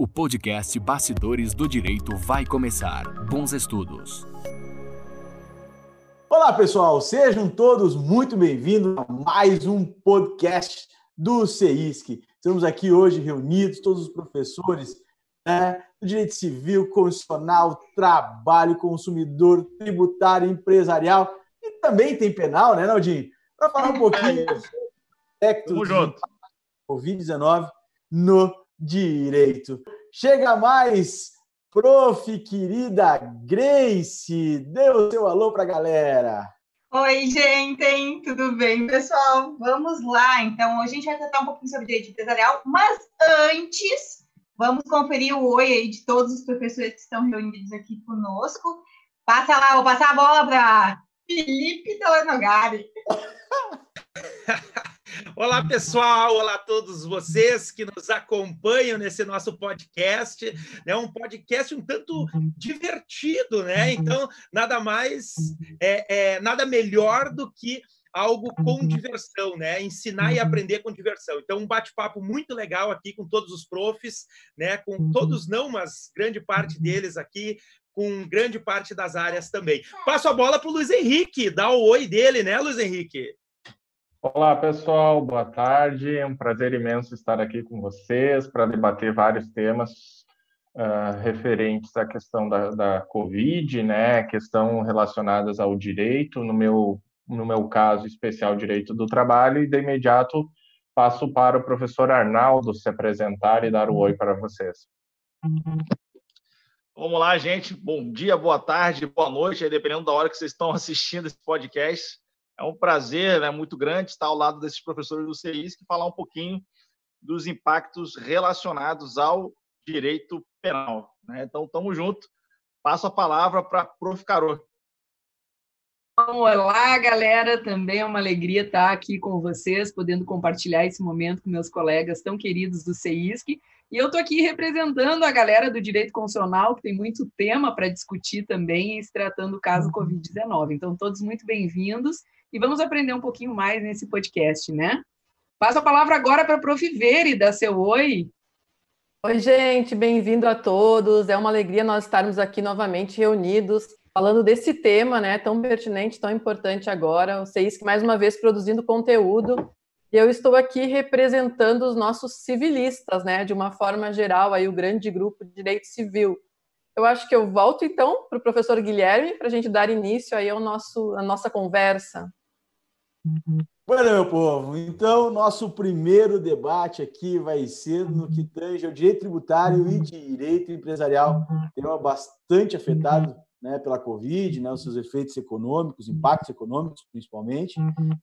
O podcast Bastidores do Direito vai começar. Bons estudos. Olá, pessoal. Sejam todos muito bem-vindos a mais um podcast do CEISC. Estamos aqui hoje reunidos, todos os professores né, do direito civil, constitucional, trabalho, consumidor, tributário, empresarial e também tem penal, né, Naldinho? Para falar um pouquinho do junto. Covid-19 no direito. Chega mais, prof. querida Grace, dê o seu alô para a galera. Oi, gente, tudo bem, pessoal? Vamos lá. Então, hoje a gente vai tratar um pouquinho sobre direito empresarial, mas antes, vamos conferir o oi aí de todos os professores que estão reunidos aqui conosco. Passa lá, vou passar a bola para Felipe Telenogari. Olá, pessoal! Olá a todos vocês que nos acompanham nesse nosso podcast. É um podcast um tanto divertido, né? Então, nada mais, é, é, nada melhor do que algo com diversão, né? Ensinar e aprender com diversão. Então, um bate-papo muito legal aqui com todos os profs, né? Com todos não, mas grande parte deles aqui, com grande parte das áreas também. Passo a bola para o Luiz Henrique, dá o oi dele, né, Luiz Henrique? Olá, pessoal, boa tarde. É um prazer imenso estar aqui com vocês para debater vários temas uh, referentes à questão da, da Covid, né, questão relacionadas ao direito, no meu, no meu caso especial, direito do trabalho, e de imediato passo para o professor Arnaldo se apresentar e dar o oi para vocês. Vamos lá, gente. Bom dia, boa tarde, boa noite, dependendo da hora que vocês estão assistindo esse podcast. É um prazer né, muito grande estar ao lado desses professores do CIS que falar um pouquinho dos impactos relacionados ao direito penal. Né? Então, estamos juntos. Passo a palavra para a Prof. Carol. Olá, galera. Também é uma alegria estar aqui com vocês, podendo compartilhar esse momento com meus colegas tão queridos do CEISC. E eu estou aqui representando a galera do direito constitucional, que tem muito tema para discutir também, se tratando do caso uhum. Covid-19. Então, todos muito bem-vindos e vamos aprender um pouquinho mais nesse podcast, né? Passo a palavra agora para a Prof. Veri, dar seu oi. Oi, gente, bem-vindo a todos. É uma alegria nós estarmos aqui novamente reunidos, falando desse tema, né, tão pertinente, tão importante agora. Vocês que mais uma vez produzindo conteúdo. E eu estou aqui representando os nossos civilistas, né, de uma forma geral, aí o grande grupo de direito civil. Eu acho que eu volto então para o professor Guilherme para a gente dar início aí ao nosso, à nossa conversa. Bueno, meu povo, então nosso primeiro debate aqui vai ser no que tange ao direito tributário e direito empresarial, tema bastante afetado né, pela Covid, né, os seus efeitos econômicos, impactos econômicos principalmente.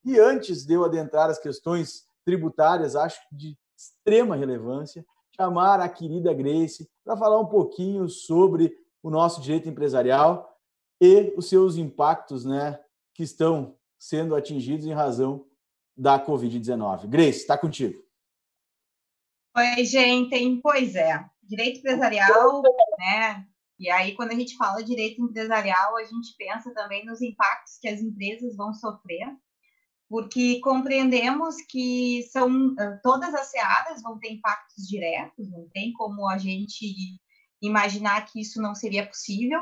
E antes de eu adentrar as questões tributárias, acho de extrema relevância, chamar a querida Grace para falar um pouquinho sobre o nosso direito empresarial e os seus impactos né, que estão sendo atingidos em razão da Covid-19. Grace, está contigo. Oi, gente. Pois é, direito empresarial, né? E aí, quando a gente fala direito empresarial, a gente pensa também nos impactos que as empresas vão sofrer, porque compreendemos que são todas as searas vão ter impactos diretos, não tem como a gente imaginar que isso não seria possível,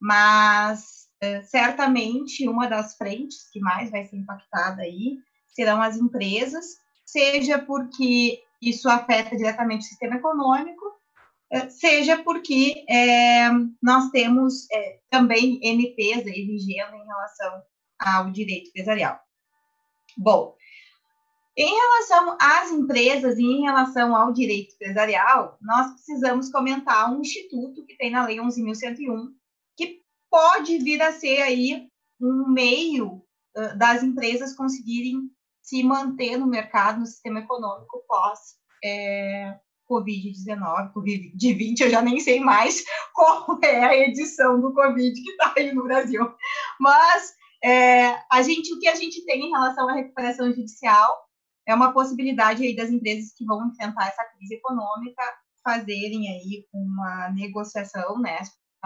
mas é, certamente uma das frentes que mais vai ser impactada aí serão as empresas, seja porque isso afeta diretamente o sistema econômico, é, seja porque é, nós temos é, também MPs aí vigendo em relação ao direito empresarial. Bom, em relação às empresas e em relação ao direito empresarial, nós precisamos comentar um instituto que tem na Lei 11.101, pode vir a ser aí um meio uh, das empresas conseguirem se manter no mercado, no sistema econômico pós é, Covid-19, Covid-20, eu já nem sei mais qual é a edição do Covid que está aí no Brasil. Mas é, a gente, o que a gente tem em relação à recuperação judicial é uma possibilidade aí das empresas que vão enfrentar essa crise econômica fazerem aí uma negociação, né,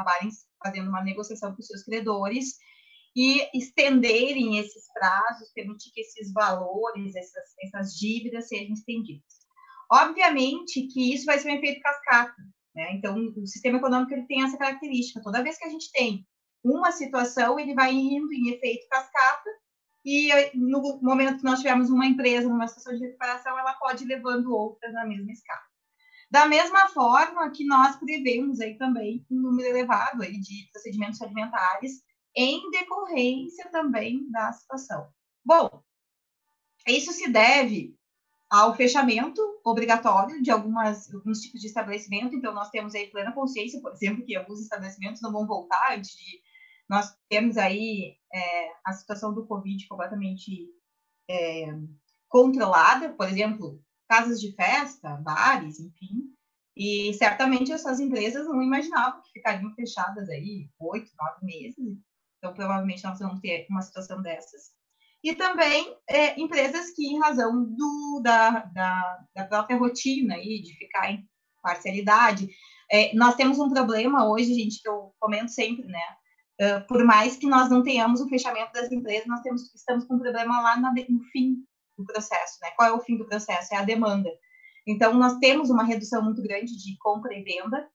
trabalhem fazendo uma negociação com seus credores e estenderem esses prazos, permitir que esses valores, essas, essas dívidas sejam estendidas. Obviamente que isso vai ser um efeito cascata, Né? Então, o sistema econômico ele tem essa característica. Toda vez que a gente tem uma situação, ele vai indo em efeito cascata, e no momento que nós tivermos uma empresa numa situação de recuperação, ela pode ir levando outras na mesma escala. Da mesma forma que nós prevemos aí também um número elevado aí de procedimentos alimentares em decorrência também da situação. Bom, isso se deve ao fechamento obrigatório de algumas, alguns tipos de estabelecimento. Então, nós temos aí plena consciência, por exemplo, que alguns estabelecimentos não vão voltar antes de nós termos aí é, a situação do Covid completamente é, controlada, por exemplo, casas de festa, bares, enfim. E certamente essas empresas não imaginavam que ficariam fechadas aí oito, nove meses. Então, provavelmente nós vamos ter uma situação dessas e também é, empresas que, em razão do, da, da, da, própria rotina aí, de ficar em parcialidade, é, nós temos um problema hoje, gente, que eu comento sempre, né? Uh, por mais que nós não tenhamos o fechamento das empresas, nós temos, estamos com um problema lá na, no fim do processo, né? Qual é o fim do processo? É a demanda. Então, nós temos uma redução muito grande de compra e venda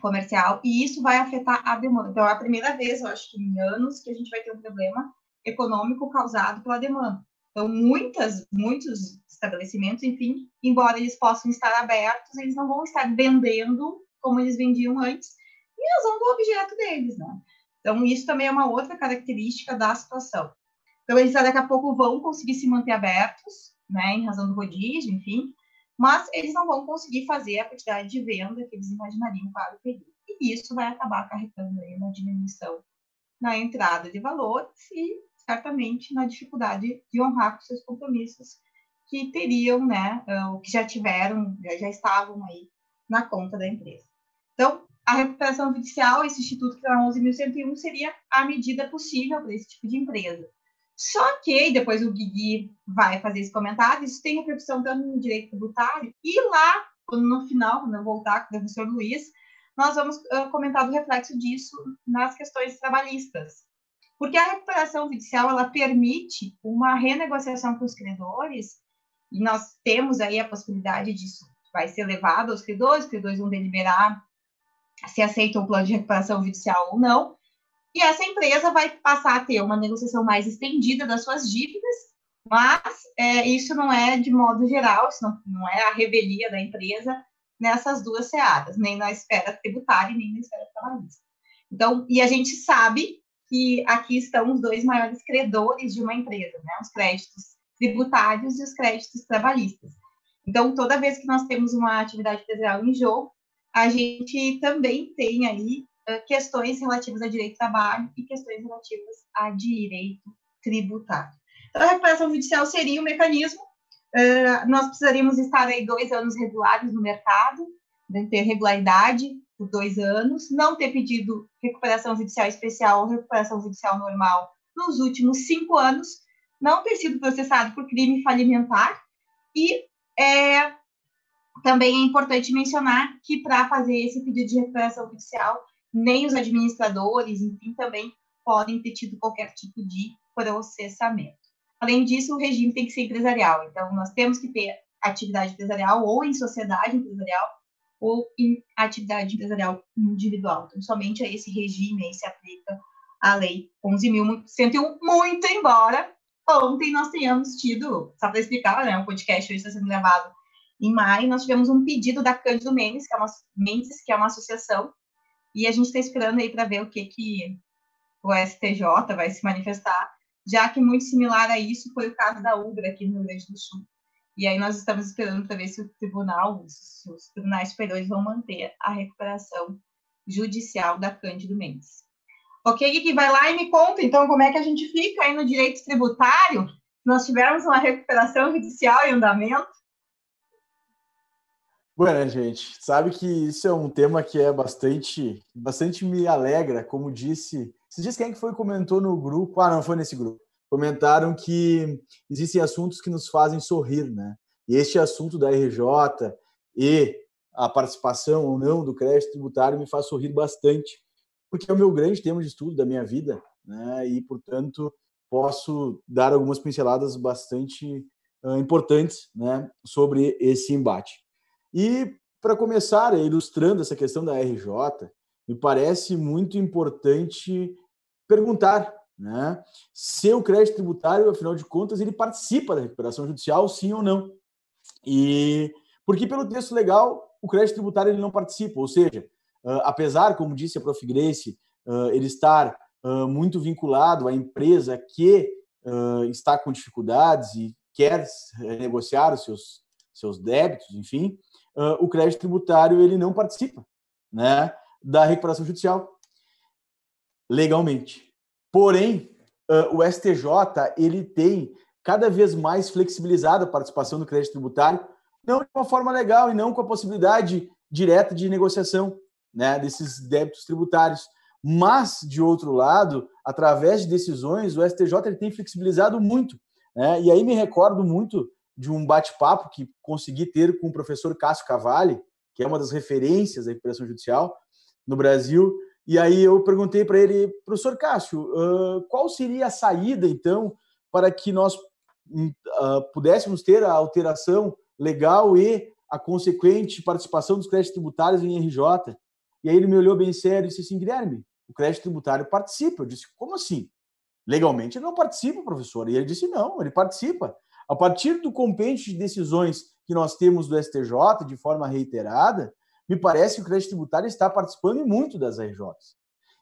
comercial, e isso vai afetar a demanda. Então, é a primeira vez, eu acho que em anos, que a gente vai ter um problema econômico causado pela demanda. Então, muitas, muitos estabelecimentos, enfim, embora eles possam estar abertos, eles não vão estar vendendo como eles vendiam antes, em razão do objeto deles, né? Então, isso também é uma outra característica da situação. Então, eles daqui a pouco vão conseguir se manter abertos, né, em razão do rodízio, enfim, mas eles não vão conseguir fazer a quantidade de venda que eles imaginariam para o período. E isso vai acabar acarretando aí uma diminuição na entrada de valores e certamente na dificuldade de honrar com seus compromissos que teriam, né, ou que já tiveram, já estavam aí na conta da empresa. Então, a recuperação judicial, esse instituto que é 11.101, seria a medida possível para esse tipo de empresa. Só que, depois o Guigui vai fazer esse comentário, isso tem repercussão tanto no direito tributário, e lá, no final, quando eu voltar com o professor Luiz, nós vamos comentar do reflexo disso nas questões trabalhistas. Porque a recuperação judicial ela permite uma renegociação com os credores, e nós temos aí a possibilidade disso vai ser levado aos credores, os credores vão deliberar se aceitam o plano de recuperação judicial ou não, e essa empresa vai passar a ter uma negociação mais estendida das suas dívidas, mas é, isso não é de modo geral, isso não, não é a revelia da empresa nessas duas searas, nem na esfera tributária, nem na esfera trabalhista. Então, e a gente sabe que aqui estão os dois maiores credores de uma empresa, né? Os créditos tributários e os créditos trabalhistas. Então, toda vez que nós temos uma atividade empresarial em jogo, a gente também tem aí questões relativas a direito do trabalho e questões relativas a direito tributário. Então, a recuperação judicial seria o mecanismo. Uh, nós precisaríamos estar aí dois anos regulares no mercado, né, ter regularidade, por dois anos, não ter pedido recuperação judicial especial ou recuperação judicial normal nos últimos cinco anos, não ter sido processado por crime falimentar e é, também é importante mencionar que para fazer esse pedido de recuperação judicial, nem os administradores, enfim, também podem ter tido qualquer tipo de processamento. Além disso, o regime tem que ser empresarial. Então, nós temos que ter atividade empresarial ou em sociedade empresarial ou em atividade empresarial individual. Então, somente a esse regime aí se aplica a Lei 11.101, muito embora ontem nós tenhamos tido, só para explicar, né, o podcast hoje está sendo gravado em maio, nós tivemos um pedido da Cândido Mendes, que é uma, Mendes, que é uma associação, e a gente está esperando aí para ver o que, que o STJ vai se manifestar, já que muito similar a isso foi o caso da Ubra aqui no Rio Grande do Sul, e aí nós estamos esperando para ver se o tribunal, se os tribunais superiores vão manter a recuperação judicial da Cândido Mendes. Ok, que vai lá e me conta, então, como é que a gente fica aí no direito tributário? Nós tivemos uma recuperação judicial em andamento? Bueno, gente, sabe que isso é um tema que é bastante, bastante me alegra, como disse. Você disse quem é que foi comentou no grupo? Ah, não, foi nesse grupo comentaram que existem assuntos que nos fazem sorrir, né? E este assunto da RJ e a participação ou não do crédito tributário me faz sorrir bastante, porque é o meu grande tema de estudo da minha vida, né? E, portanto, posso dar algumas pinceladas bastante uh, importantes, né, sobre esse embate. E para começar, ilustrando essa questão da RJ, me parece muito importante perguntar né, se o crédito tributário, afinal de contas, ele participa da recuperação judicial, sim ou não. E porque pelo texto legal, o crédito tributário ele não participa, ou seja, uh, apesar, como disse a Prof. Grace, uh, ele estar uh, muito vinculado à empresa que está com dificuldades e quer negociar os seus, seus débitos, enfim, o crédito tributário ele não participa né, da recuperação judicial legalmente. Porém, o STJ ele tem cada vez mais flexibilizado a participação do crédito tributário, não de uma forma legal e não com a possibilidade direta de negociação né, desses débitos tributários. Mas, de outro lado, através de decisões, o STJ ele tem flexibilizado muito. Né? E aí me recordo muito de um bate-papo que consegui ter com o professor Cássio Cavalli, que é uma das referências da recuperação judicial no Brasil. E aí eu perguntei para ele, professor Cássio, qual seria a saída, então, para que nós uh, pudéssemos ter a alteração legal e a consequente participação dos créditos tributários em RJ? E aí ele me olhou bem sério e disse assim, Guilherme, o crédito tributário participa. Eu disse, como assim? Legalmente ele não participa, professor. E ele disse, não, ele participa. A partir do compêndio de decisões que nós temos do STJ de forma reiterada, me parece que o crédito tributário está participando muito das RJs.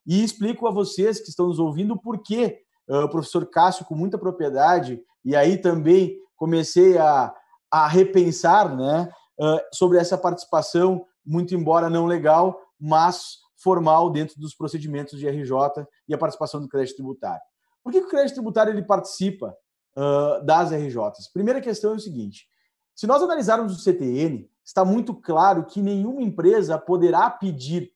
E explico a vocês que estão nos ouvindo por que uh, o professor Cássio, com muita propriedade, e aí também comecei a, a repensar né, uh, sobre essa participação, muito embora não legal, mas formal dentro dos procedimentos de RJ e a participação do crédito tributário. Por que o crédito tributário ele participa uh, das RJs? Primeira questão é o seguinte: se nós analisarmos o CTN, está muito claro que nenhuma empresa poderá pedir,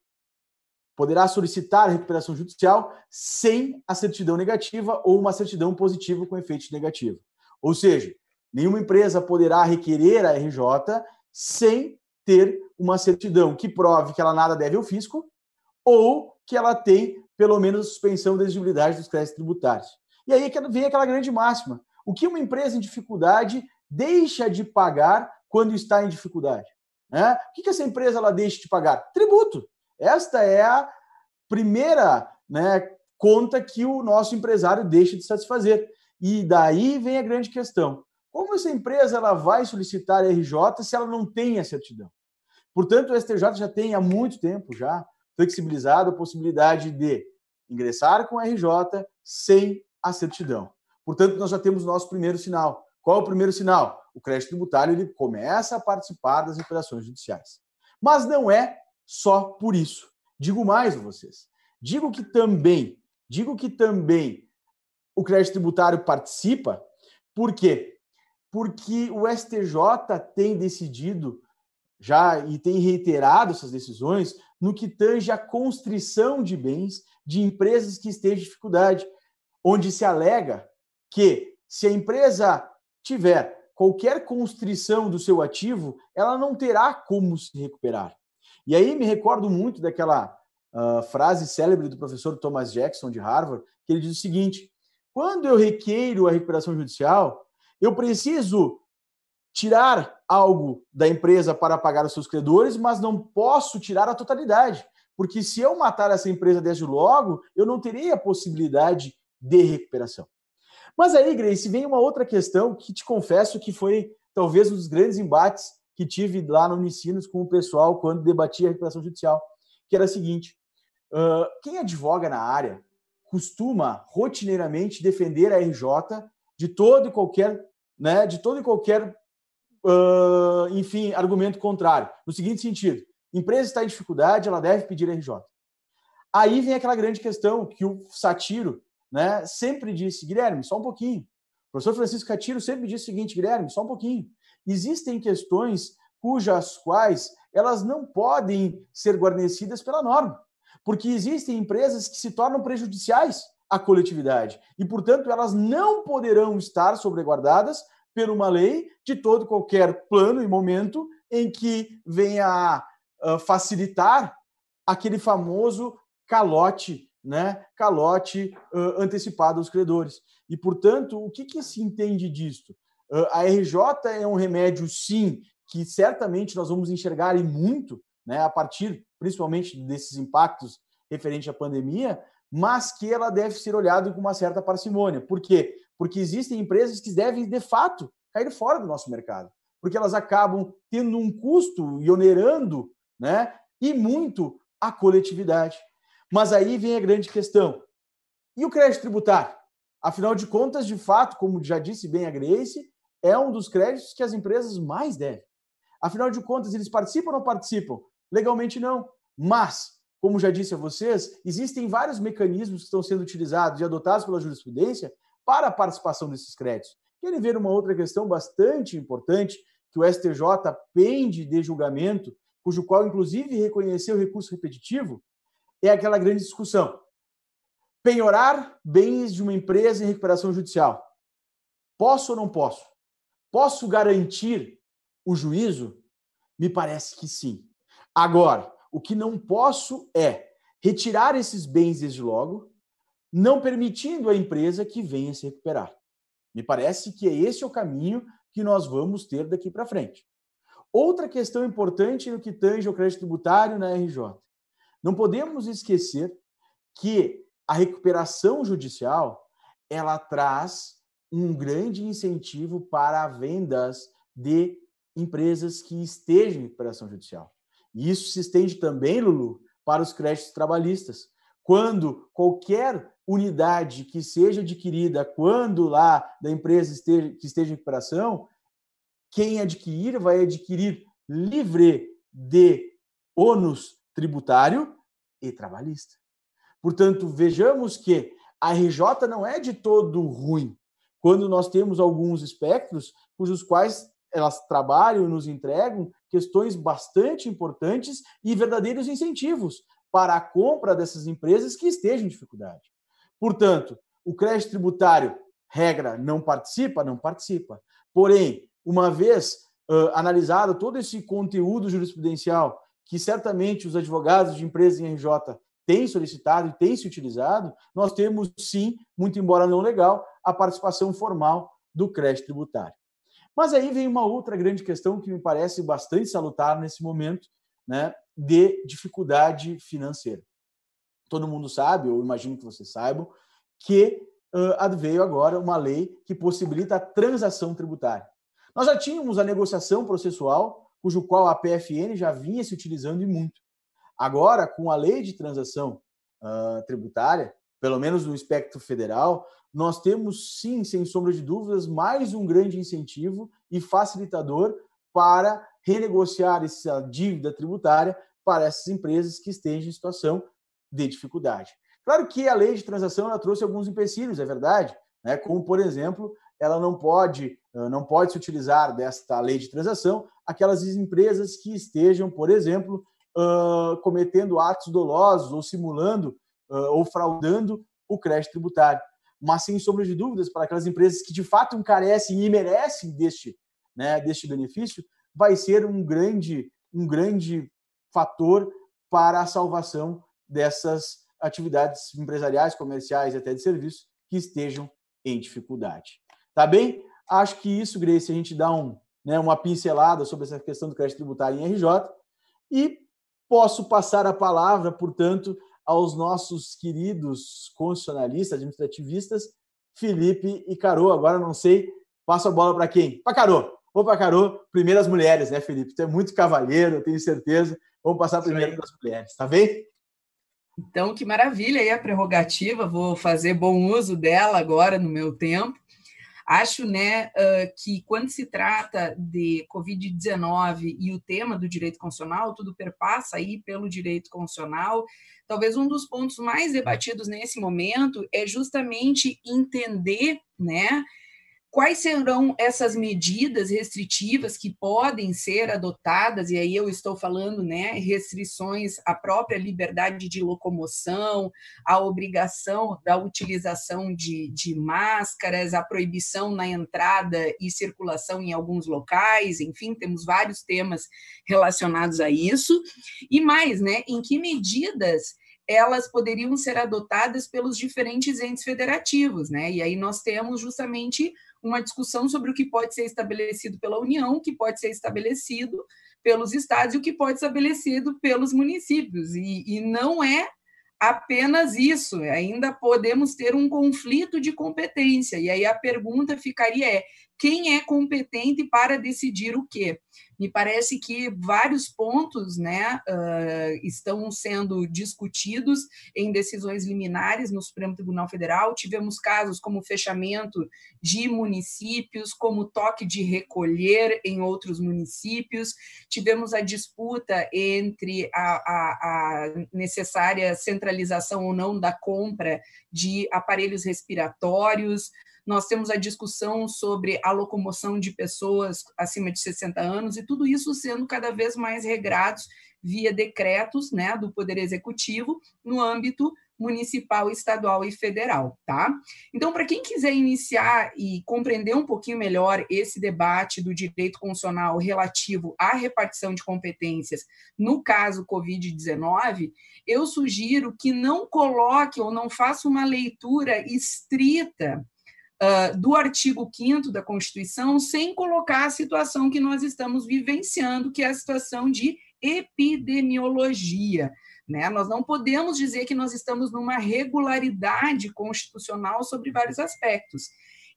poderá solicitar a recuperação judicial sem a certidão negativa ou uma certidão positiva com efeito negativo. Ou seja, nenhuma empresa poderá requerer a RJ sem ter uma certidão que prove que ela nada deve ao fisco ou que ela tem, pelo menos, suspensão da exigibilidade dos créditos tributários. E aí é vem aquela grande máxima. O que uma empresa em dificuldade deixa de pagar quando está em dificuldade? Né? O que, essa empresa ela deixa de pagar? Tributo. Esta é a primeira né, conta que o nosso empresário deixa de satisfazer. E daí vem a grande questão. Como essa empresa ela vai solicitar RJ se ela não tem a certidão? Portanto, o STJ já tem há muito tempo já flexibilizado a possibilidade de ingressar com RJ sem a certidão. Portanto, nós já temos o nosso primeiro sinal. Qual é o primeiro sinal? O crédito tributário ele começa a participar das operações judiciais. Mas não é só por isso. Digo mais a vocês. Digo que também, digo que também o crédito tributário participa, por quê? Porque o STJ tem decidido já e tem reiterado essas decisões no que tange a constrição de bens de empresas que estejam em dificuldade, onde se alega que se a empresa tiver qualquer constrição do seu ativo, ela não terá como se recuperar. E aí me recordo muito daquela uh, frase célebre do professor Thomas Jackson de Harvard, que ele diz o seguinte: quando eu requeiro a recuperação judicial, eu preciso tirar algo da empresa para pagar os seus credores, mas não posso tirar a totalidade. Porque se eu matar essa empresa desde logo, eu não teria a possibilidade de recuperação. Mas aí, Grace, vem uma outra questão que te confesso que foi talvez um dos grandes embates que tive lá no Unicinos com o pessoal quando debatia a recuperação judicial, que era a seguinte: uh, quem advoga na área costuma rotineiramente defender a RJ de todo e qualquer, né, de todo e qualquer uh, enfim, argumento contrário. No seguinte sentido: empresa está em dificuldade, ela deve pedir RJ. Aí vem aquela grande questão que o Satiro né, sempre disse, Guilherme, só um pouquinho. O professor Francisco Catiro sempre disse o seguinte, Guilherme, só um pouquinho. Existem questões cujas quais elas não podem ser guarnecidas pela norma, porque existem empresas que se tornam prejudiciais à coletividade e, portanto, elas não poderão estar sobreguardadas por uma lei de todo qualquer plano e momento em que venha a facilitar aquele famoso calote, né? Calote uh, antecipado aos credores. E, portanto, o que, que se entende disto? Uh, a RJ é um remédio, sim, que certamente nós vamos enxergar e muito, né, a partir principalmente desses impactos referente à pandemia, mas que ela deve ser olhada com uma certa parcimônia. Por quê? Porque existem empresas que devem, de fato, cair fora do nosso mercado, porque elas acabam tendo um custo e onerando, né, e muito a coletividade. Mas aí vem a grande questão. E o crédito tributário? Afinal de contas, de fato, como já disse bem a Grace, é um dos créditos que as empresas mais devem. Afinal de contas, eles participam ou não participam? Legalmente não. Mas, como já disse a vocês, existem vários mecanismos que estão sendo utilizados e adotados pela jurisprudência para a participação desses créditos. Querem ver uma outra questão bastante importante que o STJ pende de julgamento, cujo qual, inclusive, reconheceu recurso repetitivo? É aquela grande discussão. Penhorar bens de uma empresa em recuperação judicial. Posso ou não posso? Posso garantir o juízo? Me parece que sim. Agora, o que não posso é retirar esses bens desde logo, não permitindo à empresa que venha se recuperar. Me parece que é esse o caminho que nós vamos ter daqui para frente. Outra questão importante no que tange ao crédito tributário na RJ. Não podemos esquecer que a recuperação judicial ela traz um grande incentivo para vendas de empresas que estejam em recuperação judicial. E isso se estende também, Lulu, para os créditos trabalhistas. Quando qualquer unidade que seja adquirida, quando lá da empresa esteja, que esteja em recuperação, quem adquirir vai adquirir livre de ônus tributário e trabalhista. Portanto, vejamos que a RJ não é de todo ruim, quando nós temos alguns espectros cujos quais elas trabalham e nos entregam questões bastante importantes e verdadeiros incentivos para a compra dessas empresas que estejam em dificuldade. Portanto, o crédito tributário, regra, não participa? Não participa. Porém, uma vez uh, analisado todo esse conteúdo jurisprudencial que certamente os advogados de empresas em RJ têm solicitado e têm se utilizado, nós temos sim, muito embora não legal, a participação formal do crédito tributário. Mas aí vem uma outra grande questão que me parece bastante salutar nesse momento, né, de dificuldade financeira. Todo mundo sabe, ou imagino que vocês saibam, que uh, veio agora uma lei que possibilita a transação tributária. Nós já tínhamos a negociação processual, cujo qual a PFN já vinha se utilizando e muito. Agora, com a lei de transação uh, tributária, pelo menos no espectro federal, nós temos sim, sem sombra de dúvidas, mais um grande incentivo e facilitador para renegociar essa dívida tributária para essas empresas que estejam em situação de dificuldade. Claro que a lei de transação ela trouxe alguns empecilhos, é verdade, né? como, por exemplo, ela não pode, não pode se utilizar desta lei de transação aquelas empresas que estejam, por exemplo, uh, cometendo atos dolosos ou simulando uh, ou fraudando o crédito tributário mas sem sombra de dúvidas, para aquelas empresas que de fato encarecem e merecem deste, né, deste benefício, vai ser um grande, um grande fator para a salvação dessas atividades empresariais, comerciais e até de serviço que estejam em dificuldade. Tá bem? Acho que isso, Grace, a gente dá um, né, uma pincelada sobre essa questão do crédito tributário em RJ e posso passar a palavra, portanto, aos nossos queridos constitucionalistas, administrativistas, Felipe e Carô. Agora não sei, passo a bola para quem? Para Carô. Vou para Carô, primeiro as mulheres, né, Felipe? Tu é muito cavalheiro, eu tenho certeza. Vamos passar primeiro para as mulheres, tá bem? Então, que maravilha aí a prerrogativa, vou fazer bom uso dela agora no meu tempo. Acho né, que quando se trata de Covid-19 e o tema do direito constitucional, tudo perpassa aí pelo direito constitucional. Talvez um dos pontos mais debatidos nesse momento é justamente entender né, Quais serão essas medidas restritivas que podem ser adotadas? E aí eu estou falando, né, restrições à própria liberdade de locomoção, a obrigação da utilização de, de máscaras, a proibição na entrada e circulação em alguns locais, enfim, temos vários temas relacionados a isso. E mais, né, em que medidas elas poderiam ser adotadas pelos diferentes entes federativos, né? E aí nós temos justamente uma discussão sobre o que pode ser estabelecido pela União, o que pode ser estabelecido pelos estados e o que pode ser estabelecido pelos municípios. E, e não é apenas isso, ainda podemos ter um conflito de competência. E aí a pergunta ficaria é: quem é competente para decidir o quê? Me parece que vários pontos né, uh, estão sendo discutidos em decisões liminares no Supremo Tribunal Federal. Tivemos casos como fechamento de municípios, como toque de recolher em outros municípios, tivemos a disputa entre a, a, a necessária centralização ou não da compra de aparelhos respiratórios, nós temos a discussão sobre a locomoção de pessoas acima de 60 anos, e tudo isso sendo cada vez mais regrados via decretos né, do Poder Executivo no âmbito municipal, estadual e federal, tá? Então, para quem quiser iniciar e compreender um pouquinho melhor esse debate do direito constitucional relativo à repartição de competências no caso Covid-19, eu sugiro que não coloque ou não faça uma leitura estrita uh, do artigo 5 da Constituição, sem colocar a situação que nós estamos vivenciando, que é a situação de epidemiologia. Né? Nós não podemos dizer que nós estamos numa regularidade constitucional sobre vários aspectos.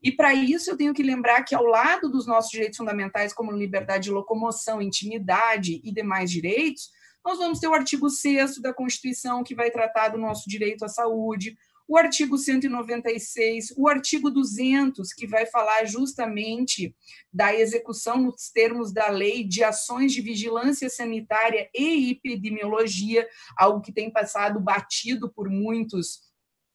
E para isso eu tenho que lembrar que, ao lado dos nossos direitos fundamentais, como liberdade de locomoção, intimidade e demais direitos, nós vamos ter o artigo 6 da Constituição, que vai tratar do nosso direito à saúde, o artigo 196, o artigo 200, que vai falar justamente da execução nos termos da lei de ações de vigilância sanitária e epidemiologia, algo que tem passado batido por muitos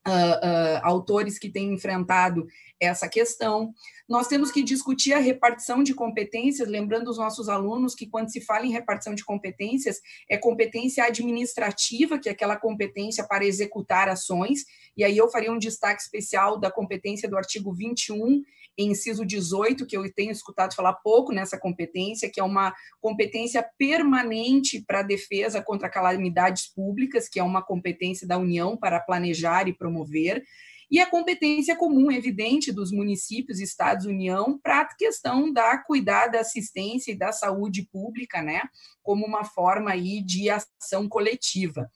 uh, autores que têm enfrentado essa questão. Nós temos que discutir a repartição de competências, lembrando os nossos alunos que, quando se fala em repartição de competências, é competência administrativa, que é aquela competência para executar ações, e aí eu faria um destaque especial da competência do artigo 21 inciso 18, que eu tenho escutado falar pouco nessa competência, que é uma competência permanente para a defesa contra calamidades públicas, que é uma competência da União para planejar e promover, e a competência comum, evidente, dos municípios, estados, União, para a questão da cuidar da assistência e da saúde pública, né, como uma forma aí de ação coletiva.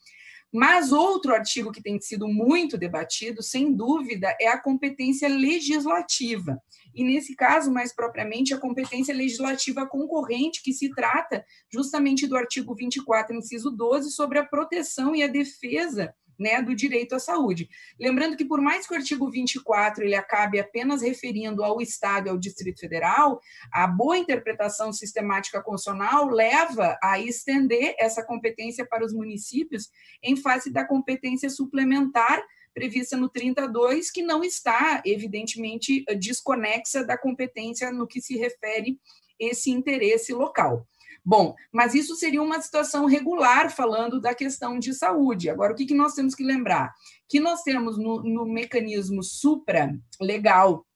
Mas outro artigo que tem sido muito debatido, sem dúvida, é a competência legislativa. E nesse caso, mais propriamente, a competência legislativa concorrente, que se trata justamente do artigo 24, inciso 12, sobre a proteção e a defesa né, do direito à saúde. Lembrando que, por mais que o artigo 24 ele acabe apenas referindo ao Estado e ao Distrito Federal, a boa interpretação sistemática constitucional leva a estender essa competência para os municípios em face da competência suplementar prevista no 32, que não está, evidentemente, desconexa da competência no que se refere esse interesse local. Bom, mas isso seria uma situação regular, falando da questão de saúde. Agora, o que, que nós temos que lembrar? Que nós temos no, no mecanismo supra-legal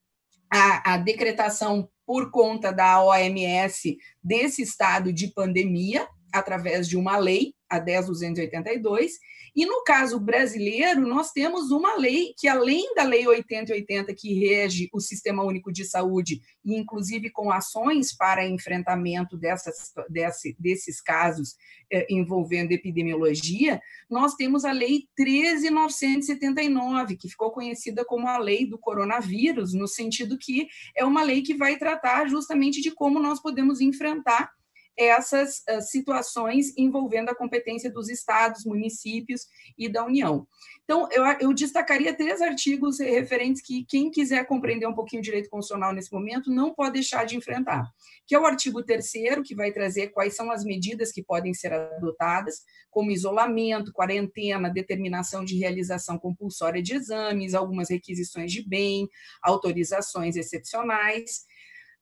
a, a decretação por conta da OMS desse estado de pandemia, através de uma lei, a 10.282, e no caso brasileiro, nós temos uma lei que, além da Lei 8080, que rege o Sistema Único de Saúde, e inclusive com ações para enfrentamento dessas, desse, desses casos eh, envolvendo epidemiologia, nós temos a Lei 13.979, que ficou conhecida como a Lei do Coronavírus, no sentido que é uma lei que vai tratar justamente de como nós podemos enfrentar essas uh, situações envolvendo a competência dos estados, municípios e da União. Então, eu, eu, destacaria três artigos referentes que quem quiser compreender um pouquinho o direito constitucional nesse momento não pode deixar de enfrentar, que é o artigo 3 que vai trazer quais são as medidas que podem ser adotadas, como isolamento, quarentena, determinação de realização compulsória de exames, algumas requisições de bem, autorizações excepcionais,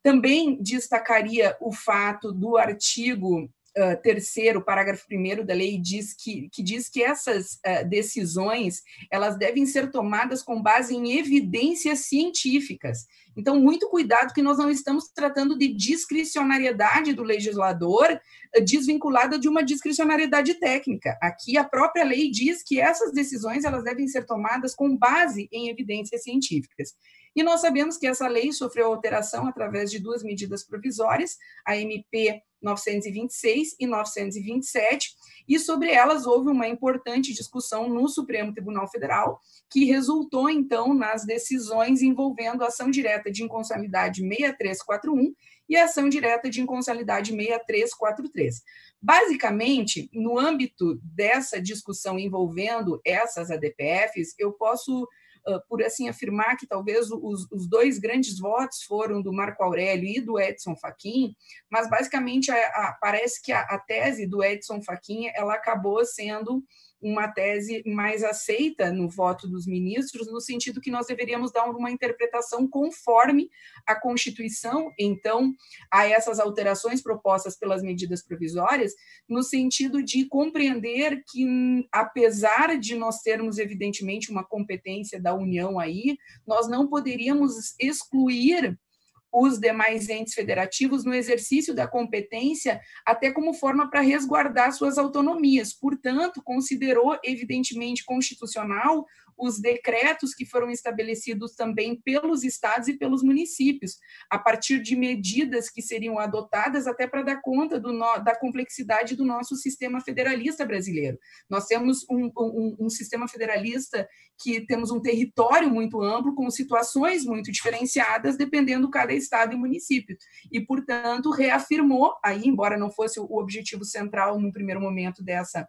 também destacaria o fato do artigo uh, terceiro, parágrafo primeiro da lei diz que, que diz que essas uh, decisões elas devem ser tomadas com base em evidências científicas. Então, muito cuidado que nós não estamos tratando de discricionariedade do legislador desvinculada de uma discricionariedade técnica. Aqui a própria lei diz que essas decisões elas devem ser tomadas com base em evidências científicas. E nós sabemos que essa lei sofreu alteração através de duas medidas provisórias, a MP 926 e 927, e sobre elas houve uma importante discussão no Supremo Tribunal Federal, que resultou então nas decisões envolvendo a ação direta de inconstitucionalidade 6341 e a ação direta de inconstitucionalidade 6343. Basicamente, no âmbito dessa discussão envolvendo essas ADPFs, eu posso por assim afirmar que talvez os, os, dois grandes votos foram do Marco Aurélio e do Edson Fachin, mas basicamente a, a, parece que a, a, tese do Edson Fachin ela acabou sendo uma tese mais aceita no voto dos ministros, no sentido que nós deveríamos dar uma interpretação conforme a Constituição, então, a essas alterações propostas pelas medidas provisórias, no sentido de compreender que, apesar de nós termos, evidentemente, uma competência da União aí, nós não poderíamos excluir os demais entes federativos no exercício da competência, até como forma para resguardar suas autonomias. Portanto, considerou evidentemente constitucional os decretos que foram estabelecidos também pelos estados e pelos municípios, a partir de medidas que seriam adotadas até para dar conta do no, da complexidade do nosso sistema federalista brasileiro. Nós temos um, um, um sistema federalista que temos um território muito amplo, com situações muito diferenciadas, dependendo cada estado e município. E, portanto, reafirmou, aí, embora não fosse o objetivo central no primeiro momento dessa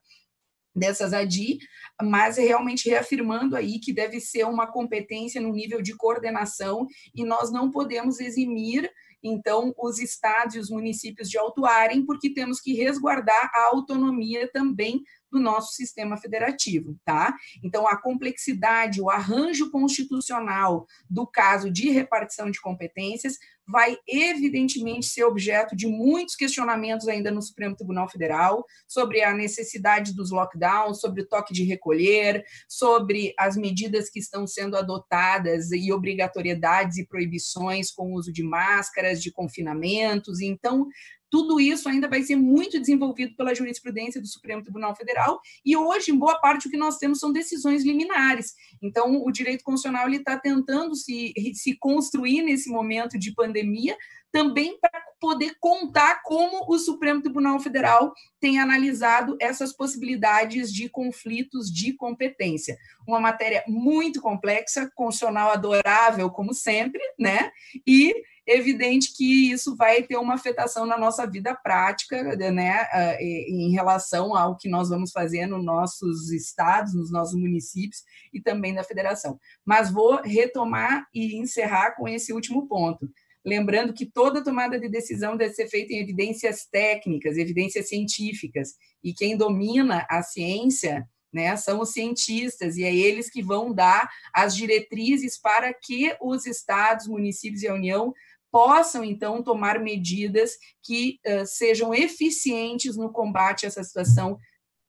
dessas ADI, mas realmente reafirmando aí que deve ser uma competência no nível de coordenação e nós não podemos eximir então os estados e os municípios de autuarem, porque temos que resguardar a autonomia também do nosso sistema federativo, tá? Então, a complexidade, o arranjo constitucional do caso de repartição de competências vai evidentemente ser objeto de muitos questionamentos ainda no Supremo Tribunal Federal sobre a necessidade dos lockdowns, sobre o toque de recolher, sobre as medidas que estão sendo adotadas e obrigatoriedades e proibições com o uso de máscaras, de confinamentos. Então, tudo isso ainda vai ser muito desenvolvido pela jurisprudência do Supremo Tribunal Federal, e hoje, em boa parte, o que nós temos são decisões liminares. Então, o direito constitucional está tentando se, se construir nesse momento de pandemia, também para poder contar como o Supremo Tribunal Federal tem analisado essas possibilidades de conflitos de competência. Uma matéria muito complexa, constitucional adorável, como sempre, né? E evidente que isso vai ter uma afetação na nossa vida prática, né, em relação ao que nós vamos fazer nos nossos estados, nos nossos municípios e também da federação. Mas vou retomar e encerrar com esse último ponto. Lembrando que toda tomada de decisão deve ser feita em evidências técnicas, evidências científicas, e quem domina a ciência né, são os cientistas, e é eles que vão dar as diretrizes para que os estados, municípios e a União possam, então, tomar medidas que uh, sejam eficientes no combate a essa situação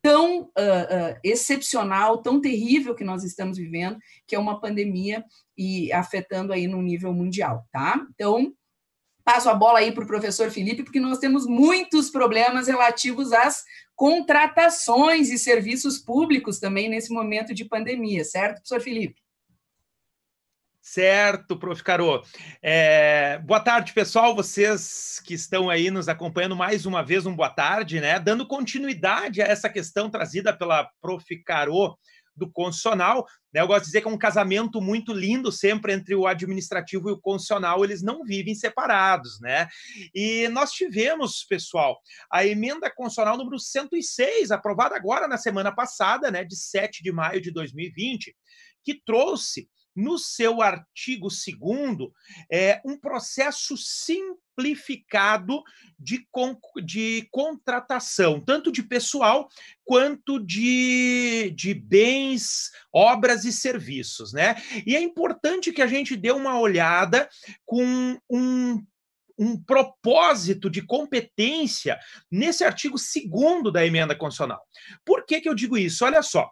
tão uh, uh, excepcional, tão terrível que nós estamos vivendo, que é uma pandemia e afetando aí no nível mundial, tá? Então, passo a bola aí para o professor Felipe, porque nós temos muitos problemas relativos às contratações e serviços públicos também nesse momento de pandemia, certo, professor Felipe? Certo, prof. Caro. É, boa tarde, pessoal. Vocês que estão aí nos acompanhando mais uma vez, um boa tarde, né? Dando continuidade a essa questão trazida pela prof. Caro do constitucional. Né? Eu gosto de dizer que é um casamento muito lindo sempre entre o administrativo e o constitucional, eles não vivem separados, né? E nós tivemos, pessoal, a emenda constitucional número 106, aprovada agora na semana passada, né, de 7 de maio de 2020, que trouxe no seu artigo 2 é, um processo simplificado de, con de contratação, tanto de pessoal quanto de, de bens, obras e serviços. Né? E é importante que a gente dê uma olhada com um um propósito de competência nesse artigo 2 da emenda constitucional. Por que, que eu digo isso? Olha só,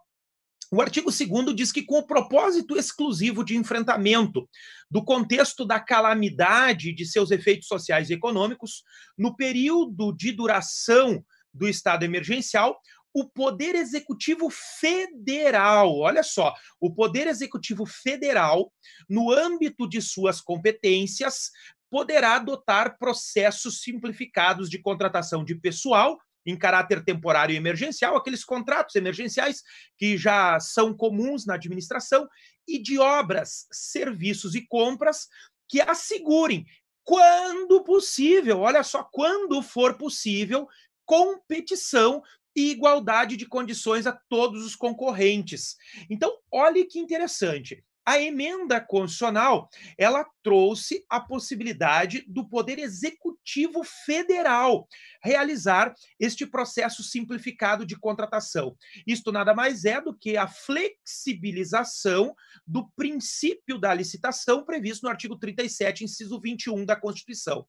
o artigo 2 diz que, com o propósito exclusivo de enfrentamento do contexto da calamidade de seus efeitos sociais e econômicos, no período de duração do estado emergencial, o Poder Executivo Federal, olha só, o Poder Executivo Federal, no âmbito de suas competências, poderá adotar processos simplificados de contratação de pessoal em caráter temporário e emergencial, aqueles contratos emergenciais que já são comuns na administração, e de obras, serviços e compras que assegurem, quando possível, olha só, quando for possível, competição e igualdade de condições a todos os concorrentes. Então, olhe que interessante. A emenda constitucional, ela trouxe a possibilidade do Poder Executivo Federal realizar este processo simplificado de contratação. Isto nada mais é do que a flexibilização do princípio da licitação previsto no artigo 37, inciso 21 da Constituição.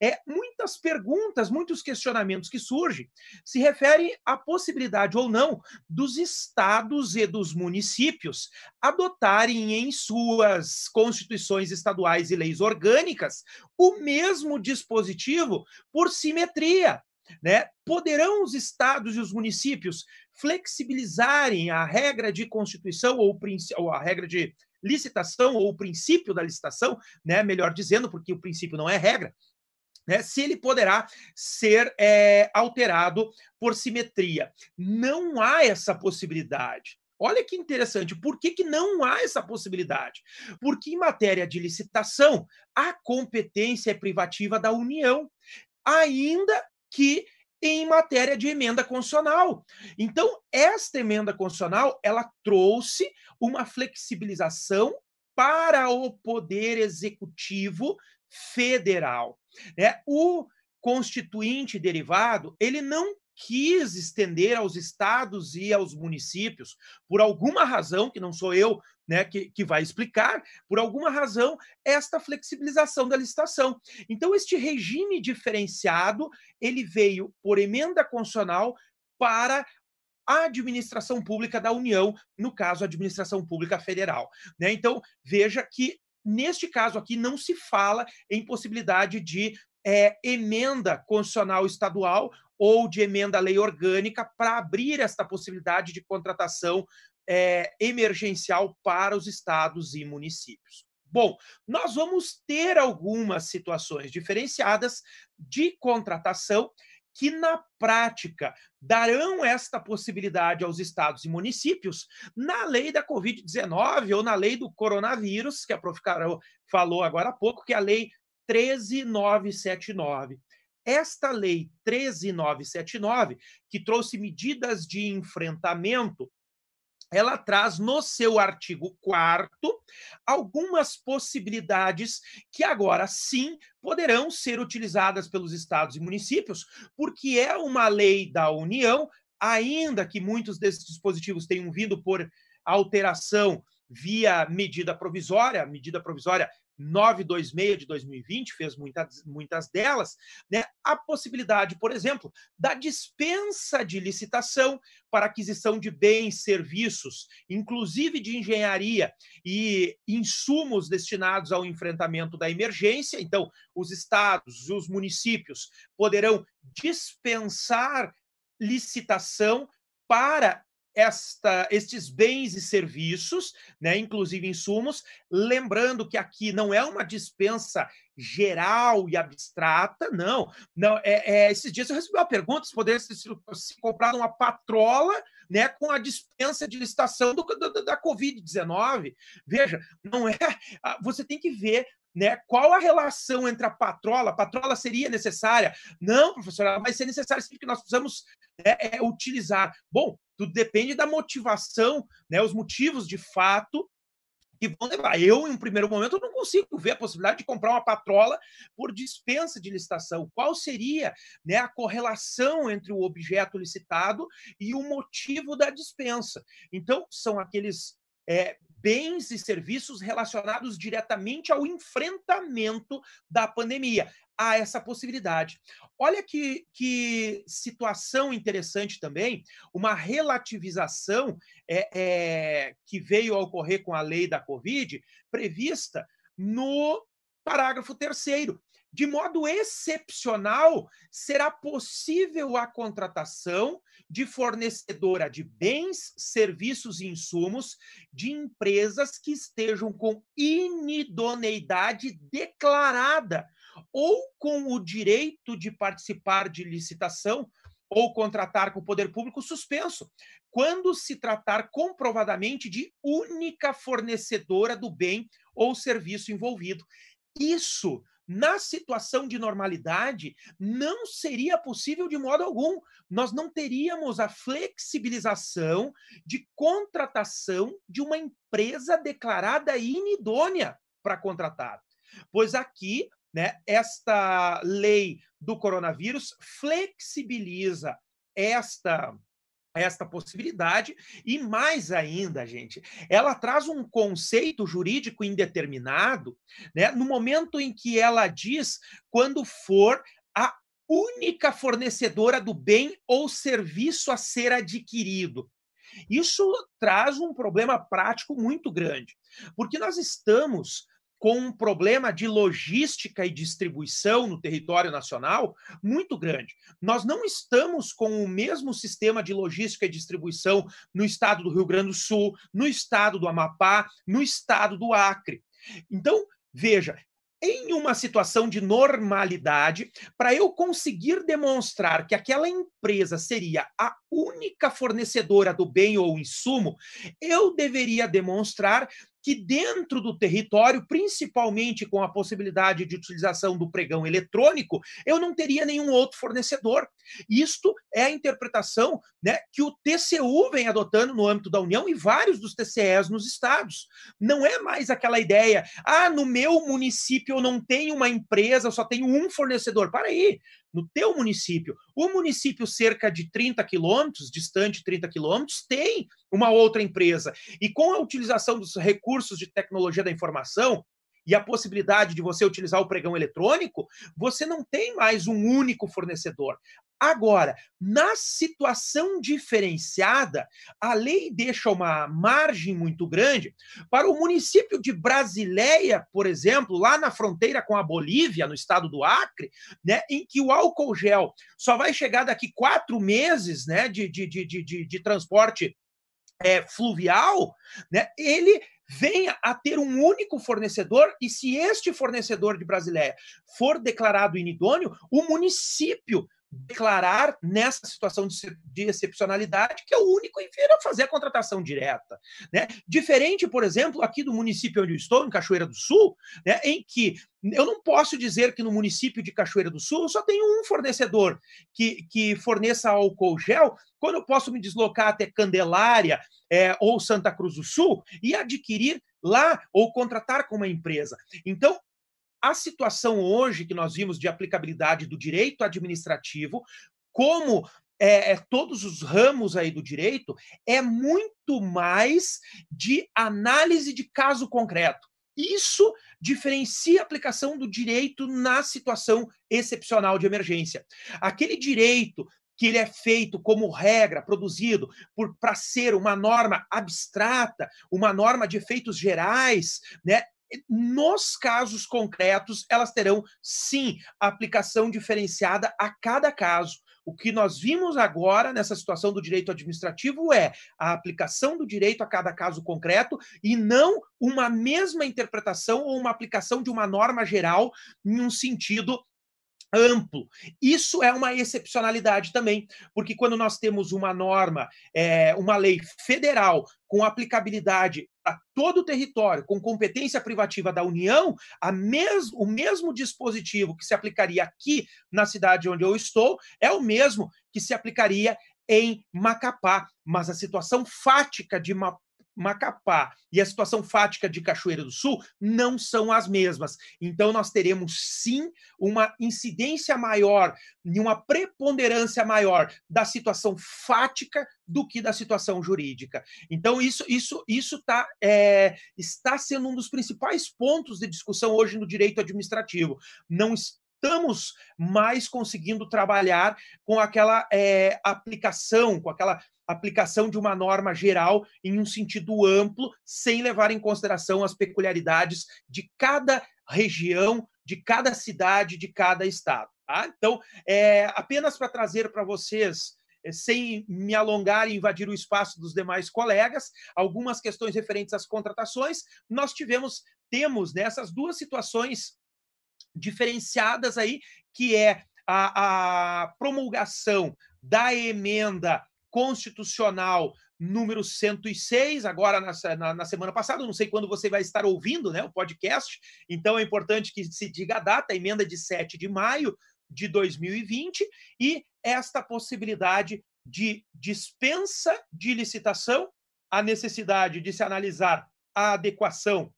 É, muitas perguntas, muitos questionamentos que surgem se referem à possibilidade ou não dos estados e dos municípios adotarem em suas constituições estaduais e leis orgânicas o mesmo dispositivo por simetria. Né? Poderão os estados e os municípios flexibilizarem a regra de constituição ou, ou a regra de licitação ou o princípio da licitação, né? melhor dizendo, porque o princípio não é regra, né, se ele poderá ser é, alterado por simetria. Não há essa possibilidade. Olha que interessante, por que, que não há essa possibilidade? Porque em matéria de licitação, a competência é privativa da União, ainda que em matéria de emenda constitucional. Então, esta emenda constitucional, ela trouxe uma flexibilização para o poder executivo federal. Né? O constituinte derivado, ele não quis estender aos estados e aos municípios, por alguma razão, que não sou eu né, que, que vai explicar, por alguma razão, esta flexibilização da licitação. Então, este regime diferenciado, ele veio por emenda constitucional para a administração pública da União, no caso, a administração pública federal. Né? Então, veja que Neste caso aqui, não se fala em possibilidade de é, emenda constitucional estadual ou de emenda à lei orgânica para abrir esta possibilidade de contratação é, emergencial para os estados e municípios. Bom, nós vamos ter algumas situações diferenciadas de contratação que, na prática, darão esta possibilidade aos estados e municípios na lei da Covid-19 ou na lei do coronavírus, que a prof. Carol falou agora há pouco, que é a lei 13979. Esta lei 13979, que trouxe medidas de enfrentamento ela traz no seu artigo 4 algumas possibilidades que agora sim poderão ser utilizadas pelos estados e municípios, porque é uma lei da União, ainda que muitos desses dispositivos tenham vindo por alteração via medida provisória, medida provisória 926 de 2020 fez muitas, muitas delas, né, a possibilidade, por exemplo, da dispensa de licitação para aquisição de bens, serviços, inclusive de engenharia e insumos destinados ao enfrentamento da emergência. Então, os estados, os municípios poderão dispensar licitação para esta, estes bens e serviços, né, inclusive insumos, lembrando que aqui não é uma dispensa geral e abstrata, não. não é, é esses dias eu recebi uma pergunta se poderia se, comprar uma patrola né, com a dispensa de licitação do, do, da Covid-19. Veja, não é. Você tem que ver né? Qual a relação entre a patrola? A patrola seria necessária? Não, professor, ela vai ser necessária sim, porque nós precisamos né, é, utilizar. Bom, tudo depende da motivação, né? Os motivos de fato que vão levar. Eu, em um primeiro momento, não consigo ver a possibilidade de comprar uma patrola por dispensa de licitação. Qual seria né, a correlação entre o objeto licitado e o motivo da dispensa? Então, são aqueles é, bens e serviços relacionados diretamente ao enfrentamento da pandemia. Há essa possibilidade. Olha que, que situação interessante também, uma relativização é, é, que veio a ocorrer com a lei da Covid, prevista no parágrafo terceiro de modo excepcional, será possível a contratação de fornecedora de bens, serviços e insumos de empresas que estejam com inidoneidade declarada ou com o direito de participar de licitação ou contratar com o poder público suspenso, quando se tratar comprovadamente de única fornecedora do bem ou serviço envolvido. Isso na situação de normalidade, não seria possível de modo algum. Nós não teríamos a flexibilização de contratação de uma empresa declarada inidônea para contratar. Pois aqui, né, esta lei do coronavírus flexibiliza esta esta possibilidade e mais ainda, gente, ela traz um conceito jurídico indeterminado, né, no momento em que ela diz quando for a única fornecedora do bem ou serviço a ser adquirido. Isso traz um problema prático muito grande, porque nós estamos com um problema de logística e distribuição no território nacional muito grande. Nós não estamos com o mesmo sistema de logística e distribuição no estado do Rio Grande do Sul, no estado do Amapá, no estado do Acre. Então, veja, em uma situação de normalidade, para eu conseguir demonstrar que aquela empresa seria a única fornecedora do bem ou insumo, eu deveria demonstrar que dentro do território, principalmente com a possibilidade de utilização do pregão eletrônico, eu não teria nenhum outro fornecedor. Isto é a interpretação né, que o TCU vem adotando no âmbito da União e vários dos TCEs nos estados. Não é mais aquela ideia, ah, no meu município eu não tenho uma empresa, eu só tenho um fornecedor. Para aí, no teu município. O município cerca de 30 quilômetros, distante 30 quilômetros, tem uma outra empresa. E com a utilização dos recursos de tecnologia da informação, e a possibilidade de você utilizar o pregão eletrônico, você não tem mais um único fornecedor. Agora, na situação diferenciada, a lei deixa uma margem muito grande para o município de Brasileia, por exemplo, lá na fronteira com a Bolívia, no estado do Acre, né, em que o álcool gel só vai chegar daqui quatro meses né, de, de, de, de, de transporte é, fluvial, né, ele venha a ter um único fornecedor e se este fornecedor de Brasileia for declarado inidôneo, o município declarar nessa situação de, excepcionalidade que é o único enfermo a fazer a contratação direta. Né? Diferente, por exemplo, aqui do município onde eu estou, em Cachoeira do Sul, né, em que eu não posso dizer que no município de Cachoeira do Sul só tenho um fornecedor que, que forneça álcool gel, quando eu posso me deslocar até Candelária é, ou Santa Cruz do Sul e adquirir lá ou contratar com uma empresa. Então, a situação hoje que nós vimos de aplicabilidade do direito administrativo, como é, é, todos os ramos aí do direito, é muito mais de análise de caso concreto. Isso diferencia a aplicação do direito na situação excepcional de emergência. Aquele direito que ele é feito como regra, produzido para ser uma norma abstrata, uma norma de efeitos gerais, né? Nos casos concretos, elas terão sim aplicação diferenciada a cada caso. O que nós vimos agora nessa situação do direito administrativo é a aplicação do direito a cada caso concreto e não uma mesma interpretação ou uma aplicação de uma norma geral em um sentido amplo. Isso é uma excepcionalidade também, porque quando nós temos uma norma, é, uma lei federal com aplicabilidade a todo o território, com competência privativa da União, mes o mesmo dispositivo que se aplicaria aqui na cidade onde eu estou é o mesmo que se aplicaria em Macapá, mas a situação fática de Macapá e a situação fática de Cachoeira do Sul não são as mesmas. Então, nós teremos sim uma incidência maior e uma preponderância maior da situação fática do que da situação jurídica. Então, isso, isso, isso tá, é, está sendo um dos principais pontos de discussão hoje no direito administrativo. Não estamos mais conseguindo trabalhar com aquela é, aplicação, com aquela aplicação de uma norma geral em um sentido amplo, sem levar em consideração as peculiaridades de cada região de cada cidade, de cada estado. Tá? Então, é, apenas para trazer para vocês é, sem me alongar e invadir o espaço dos demais colegas, algumas questões referentes às contratações, nós tivemos, temos nessas né, duas situações diferenciadas aí, que é a, a promulgação da emenda constitucional número 106, agora na, na, na, semana passada, não sei quando você vai estar ouvindo né, o podcast, então é importante que se diga a data, a emenda de 7 de maio de 2020, e esta possibilidade de dispensa de licitação, a necessidade de se analisar a adequação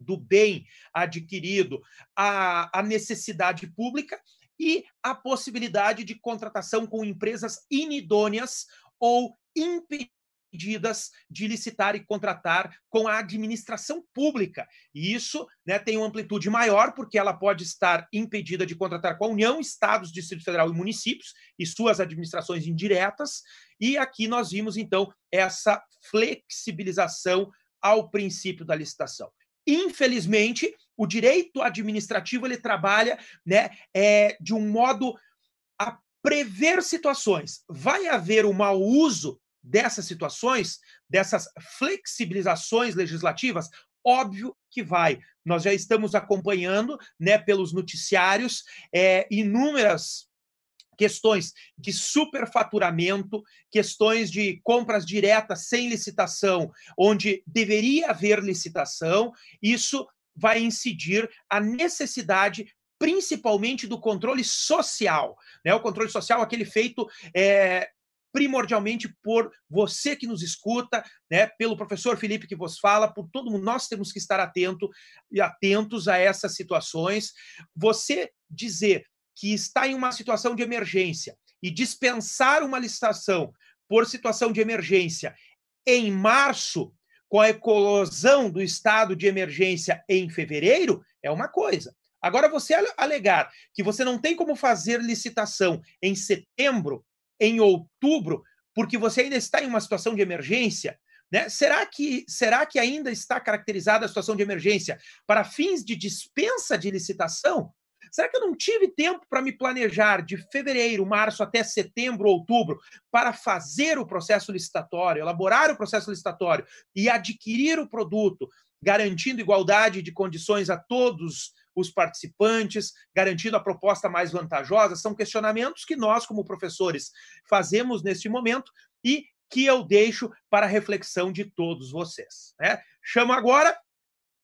do bem adquirido à, à necessidade pública e a possibilidade de contratação com empresas inidôneas ou impedidas de licitar e contratar com a administração pública. E isso né, tem uma amplitude maior, porque ela pode estar impedida de contratar com a União, Estados, Distrito Federal e municípios e suas administrações indiretas. E aqui nós vimos, então, essa flexibilização ao princípio da licitação. Infelizmente, o direito administrativo ele trabalha né, é, de um modo a prever situações. Vai haver um mau uso dessas situações, dessas flexibilizações legislativas? Óbvio que vai. Nós já estamos acompanhando, né, pelos noticiários, é, inúmeras questões de superfaturamento, questões de compras diretas sem licitação, onde deveria haver licitação, isso vai incidir a necessidade principalmente do controle social, né? O controle social, aquele feito é, primordialmente por você que nos escuta, né, pelo professor Felipe que vos fala, por todo mundo. Nós temos que estar atento e atentos a essas situações. Você dizer que está em uma situação de emergência e dispensar uma licitação por situação de emergência em março, com a eclosão do estado de emergência em fevereiro, é uma coisa. Agora, você alegar que você não tem como fazer licitação em setembro, em outubro, porque você ainda está em uma situação de emergência, né? Será que será que ainda está caracterizada a situação de emergência para fins de dispensa de licitação? Será que eu não tive tempo para me planejar de fevereiro, março até setembro, outubro, para fazer o processo licitatório, elaborar o processo licitatório e adquirir o produto, garantindo igualdade de condições a todos os participantes, garantindo a proposta mais vantajosa? São questionamentos que nós, como professores, fazemos neste momento e que eu deixo para a reflexão de todos vocês. Né? Chamo agora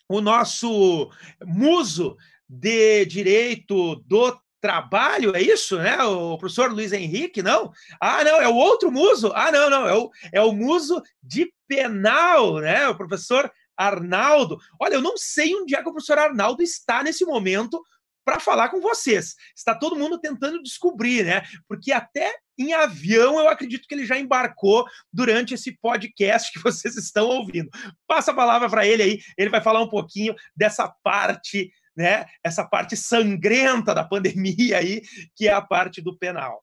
o nosso muso de Direito do Trabalho, é isso, né? O professor Luiz Henrique, não? Ah, não, é o outro muso. Ah, não, não, é o, é o muso de penal, né? O professor Arnaldo. Olha, eu não sei onde é que o professor Arnaldo está nesse momento para falar com vocês. Está todo mundo tentando descobrir, né? Porque até em avião eu acredito que ele já embarcou durante esse podcast que vocês estão ouvindo. Passa a palavra para ele aí, ele vai falar um pouquinho dessa parte né, essa parte sangrenta da pandemia aí, que é a parte do penal.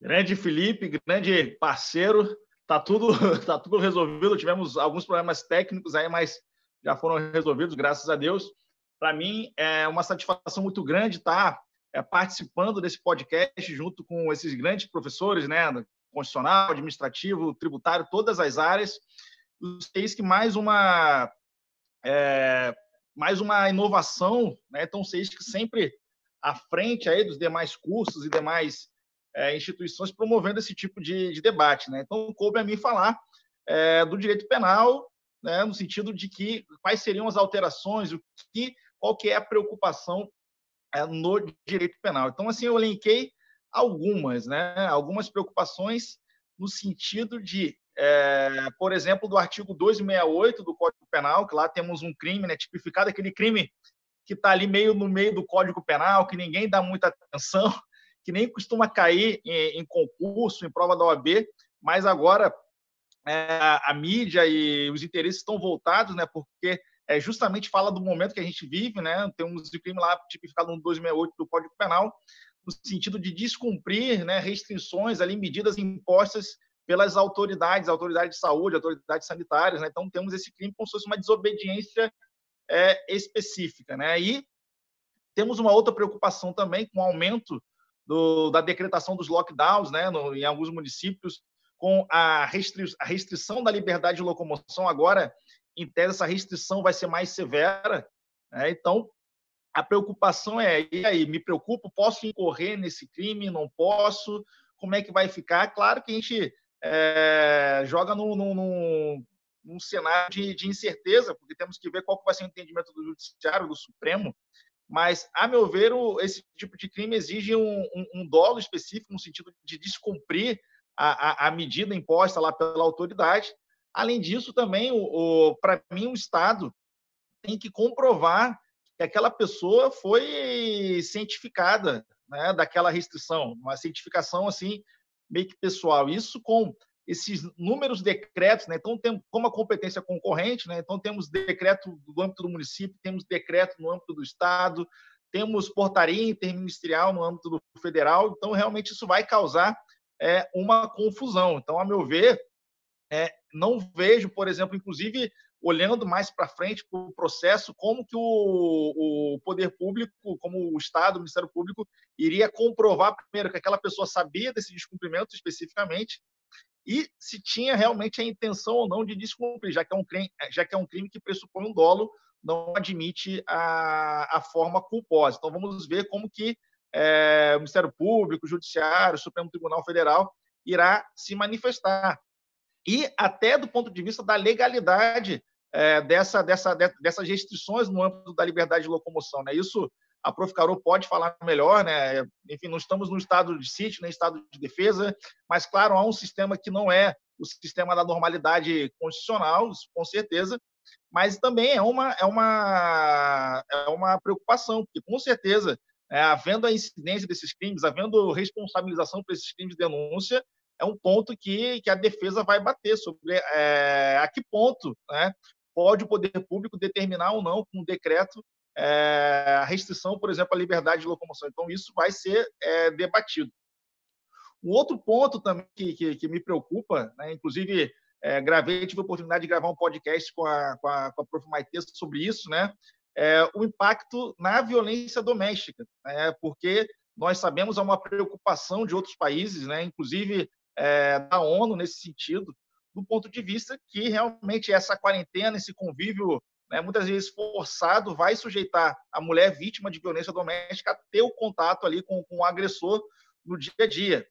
Grande Felipe, grande parceiro, tá tudo tá tudo resolvido. Tivemos alguns problemas técnicos aí, mas já foram resolvidos, graças a Deus. Para mim é uma satisfação muito grande estar é, participando desse podcast junto com esses grandes professores, né, constitucional, administrativo, tributário, todas as áreas. Vocês que mais uma é, mais uma inovação, né? Então, que sempre à frente aí dos demais cursos e demais é, instituições promovendo esse tipo de, de, debate, né? Então, coube a mim falar é, do direito penal, né? No sentido de que quais seriam as alterações, o que, qual que é a preocupação é, no direito penal. Então, assim, eu elenquei algumas, né? Algumas preocupações no sentido de é, por exemplo, do artigo 268 do Código Penal, que lá temos um crime né, tipificado, aquele crime que está ali meio no meio do Código Penal, que ninguém dá muita atenção, que nem costuma cair em, em concurso, em prova da OAB, mas agora é, a mídia e os interesses estão voltados, né, porque é, justamente fala do momento que a gente vive, né, temos o crime lá tipificado no 268 do Código Penal, no sentido de descumprir né, restrições, ali, medidas impostas pelas autoridades, autoridades de saúde, autoridades sanitárias. Né? Então, temos esse crime como se fosse uma desobediência é, específica. Né? E Temos uma outra preocupação também com o aumento do, da decretação dos lockdowns né, no, em alguns municípios, com a, restri a restrição da liberdade de locomoção. Agora, em tese, essa restrição vai ser mais severa. Né? Então, a preocupação é: e aí, me preocupo? Posso incorrer nesse crime? Não posso? Como é que vai ficar? Claro que a gente é, joga num, num, num cenário de, de, incerteza, porque temos que ver qual vai ser o entendimento do Judiciário, do Supremo, mas, a meu ver, o, esse tipo de crime exige um, um, um, dolo específico, no sentido de descumprir a, a, a, medida imposta lá pela autoridade. Além disso, também, o, o para mim, o Estado tem que comprovar que aquela pessoa foi cientificada né, daquela restrição, uma cientificação assim meio que pessoal. Isso com esses números decretos, né? Então, tem, como a competência concorrente, né? Então, temos decreto do âmbito do município, temos decreto no âmbito do Estado, temos portaria interministerial no âmbito do federal, então, realmente, isso vai causar é, uma confusão. Então, a meu ver, é, não vejo, por exemplo, inclusive, olhando mais para frente para o processo, como que o, o poder público, como o Estado, o Ministério Público, iria comprovar, primeiro, que aquela pessoa sabia desse descumprimento especificamente, e se tinha realmente a intenção ou não de descumprir, já que é um crime, já que, é um crime que pressupõe um dolo, não admite a, a forma culposa. Então, vamos ver como que é, o Ministério Público, o Judiciário, o Supremo Tribunal Federal irá se manifestar. E até do ponto de vista da legalidade é, dessa, dessa, dessas restrições no âmbito da liberdade de locomoção. Né? Isso a Prof. Carol pode falar melhor, né? Enfim, não estamos no estado de sítio, nem estado de defesa, mas, claro, há um sistema que não é o sistema da normalidade constitucional, com certeza, mas também é uma, é uma, é uma preocupação, porque, com certeza, é, havendo a incidência desses crimes, havendo responsabilização por esses crimes de denúncia, é um ponto que, que a defesa vai bater sobre é, a que ponto né, pode o poder público determinar ou não, com um decreto, é, a restrição, por exemplo, à liberdade de locomoção. Então, isso vai ser é, debatido. Um outro ponto também que, que, que me preocupa, né, inclusive é, gravei, tive a oportunidade de gravar um podcast com a, com a, com a Prof. Maite sobre isso, né, é, o impacto na violência doméstica, né, porque nós sabemos há uma preocupação de outros países, né, inclusive é, da ONU nesse sentido, do ponto de vista que realmente essa quarentena, esse convívio né, muitas vezes forçado, vai sujeitar a mulher vítima de violência doméstica a ter o contato ali com, com o agressor no dia a dia.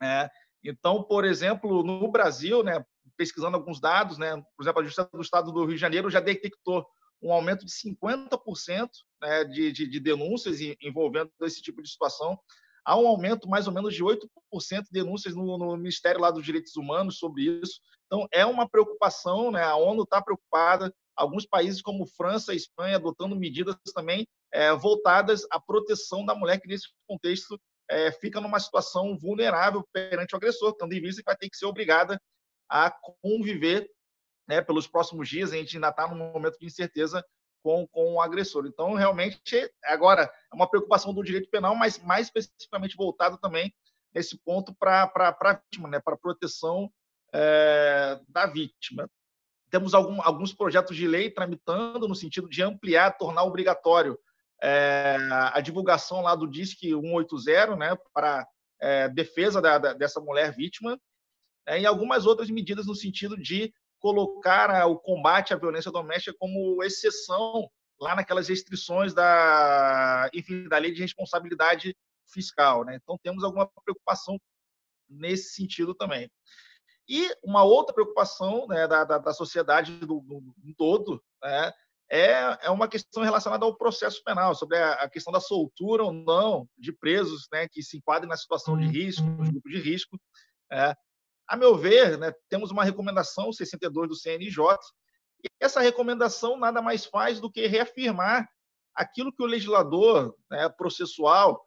Né? Então, por exemplo, no Brasil, né, pesquisando alguns dados, né, por exemplo, a Justiça do Estado do Rio de Janeiro já detectou um aumento de 50% né, de, de, de denúncias envolvendo esse tipo de situação. Há um aumento mais ou menos de 8% de denúncias no, no, Ministério lá dos Direitos Humanos sobre isso. Então, é uma preocupação, né? a ONU está preocupada, alguns países como França e Espanha adotando medidas também é, voltadas à proteção da mulher, que nesse contexto é, fica numa situação vulnerável perante o agressor, tendo em vista que vai ter que ser obrigada a conviver né, pelos próximos dias, a gente ainda está num momento de incerteza com, com o agressor. Então, realmente, agora, é uma preocupação do direito penal, mas mais especificamente voltado também nesse ponto para a vítima, né, para a proteção é, da vítima. Temos algum, alguns projetos de lei tramitando no sentido de ampliar, tornar obrigatório é, a divulgação lá do DISC 180, né, para é, defesa da, da, dessa mulher vítima, é, e algumas outras medidas no sentido de colocar o combate à violência doméstica como exceção lá naquelas restrições da, enfim, da lei de responsabilidade fiscal. Né? Então, temos alguma preocupação nesse sentido também. E uma outra preocupação né, da, da, da, sociedade do, do, do todo né, é, é uma questão relacionada ao processo penal, sobre a, a, questão da soltura ou não de presos né, que se enquadrem na situação de risco, nos uhum. grupos de risco. É. A meu ver, né, temos uma recomendação 62 do CNJ, e essa recomendação nada mais faz do que reafirmar aquilo que o legislador né, processual,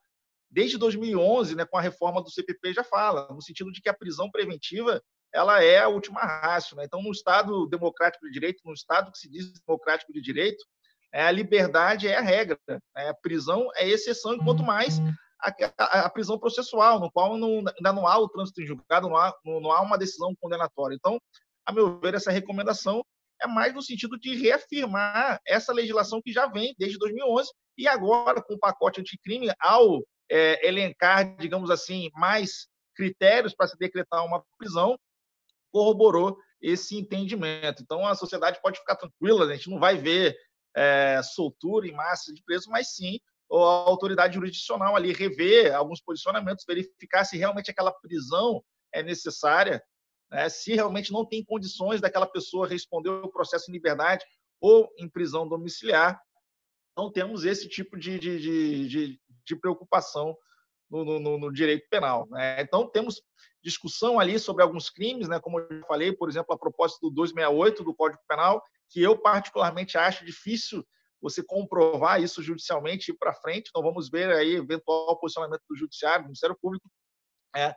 desde 2011, né, com a reforma do CPP, já fala, no sentido de que a prisão preventiva ela é a última rácio. Né? Então, no Estado democrático de direito, no Estado que se diz democrático de direito, é, a liberdade é a regra, né? a prisão é exceção, enquanto mais a, a, prisão processual, no qual não, ainda não há o trânsito em julgado, não há, não, não há uma decisão condenatória. Então, a meu ver, essa recomendação é mais no sentido de reafirmar essa legislação que já vem desde 2011 e agora com o pacote anticrime, ao é, elencar, digamos assim, mais critérios para se decretar uma prisão, corroborou esse entendimento. Então, a sociedade pode ficar tranquila, a gente não vai ver é, soltura em massa de presos, mas sim a autoridade jurisdicional ali rever alguns posicionamentos, verificar se realmente aquela prisão é necessária, né? se realmente não tem condições daquela pessoa responder o processo em liberdade ou em prisão domiciliar. Não temos esse tipo de, de, de, de preocupação no, no, no, direito penal. Né? Então, temos discussão ali sobre alguns crimes, né? como eu falei, por exemplo, a proposta do 268 do Código Penal, que eu particularmente acho difícil você comprovar isso judicialmente e para frente. Então, vamos ver aí eventual posicionamento do Judiciário, do Ministério Público. É,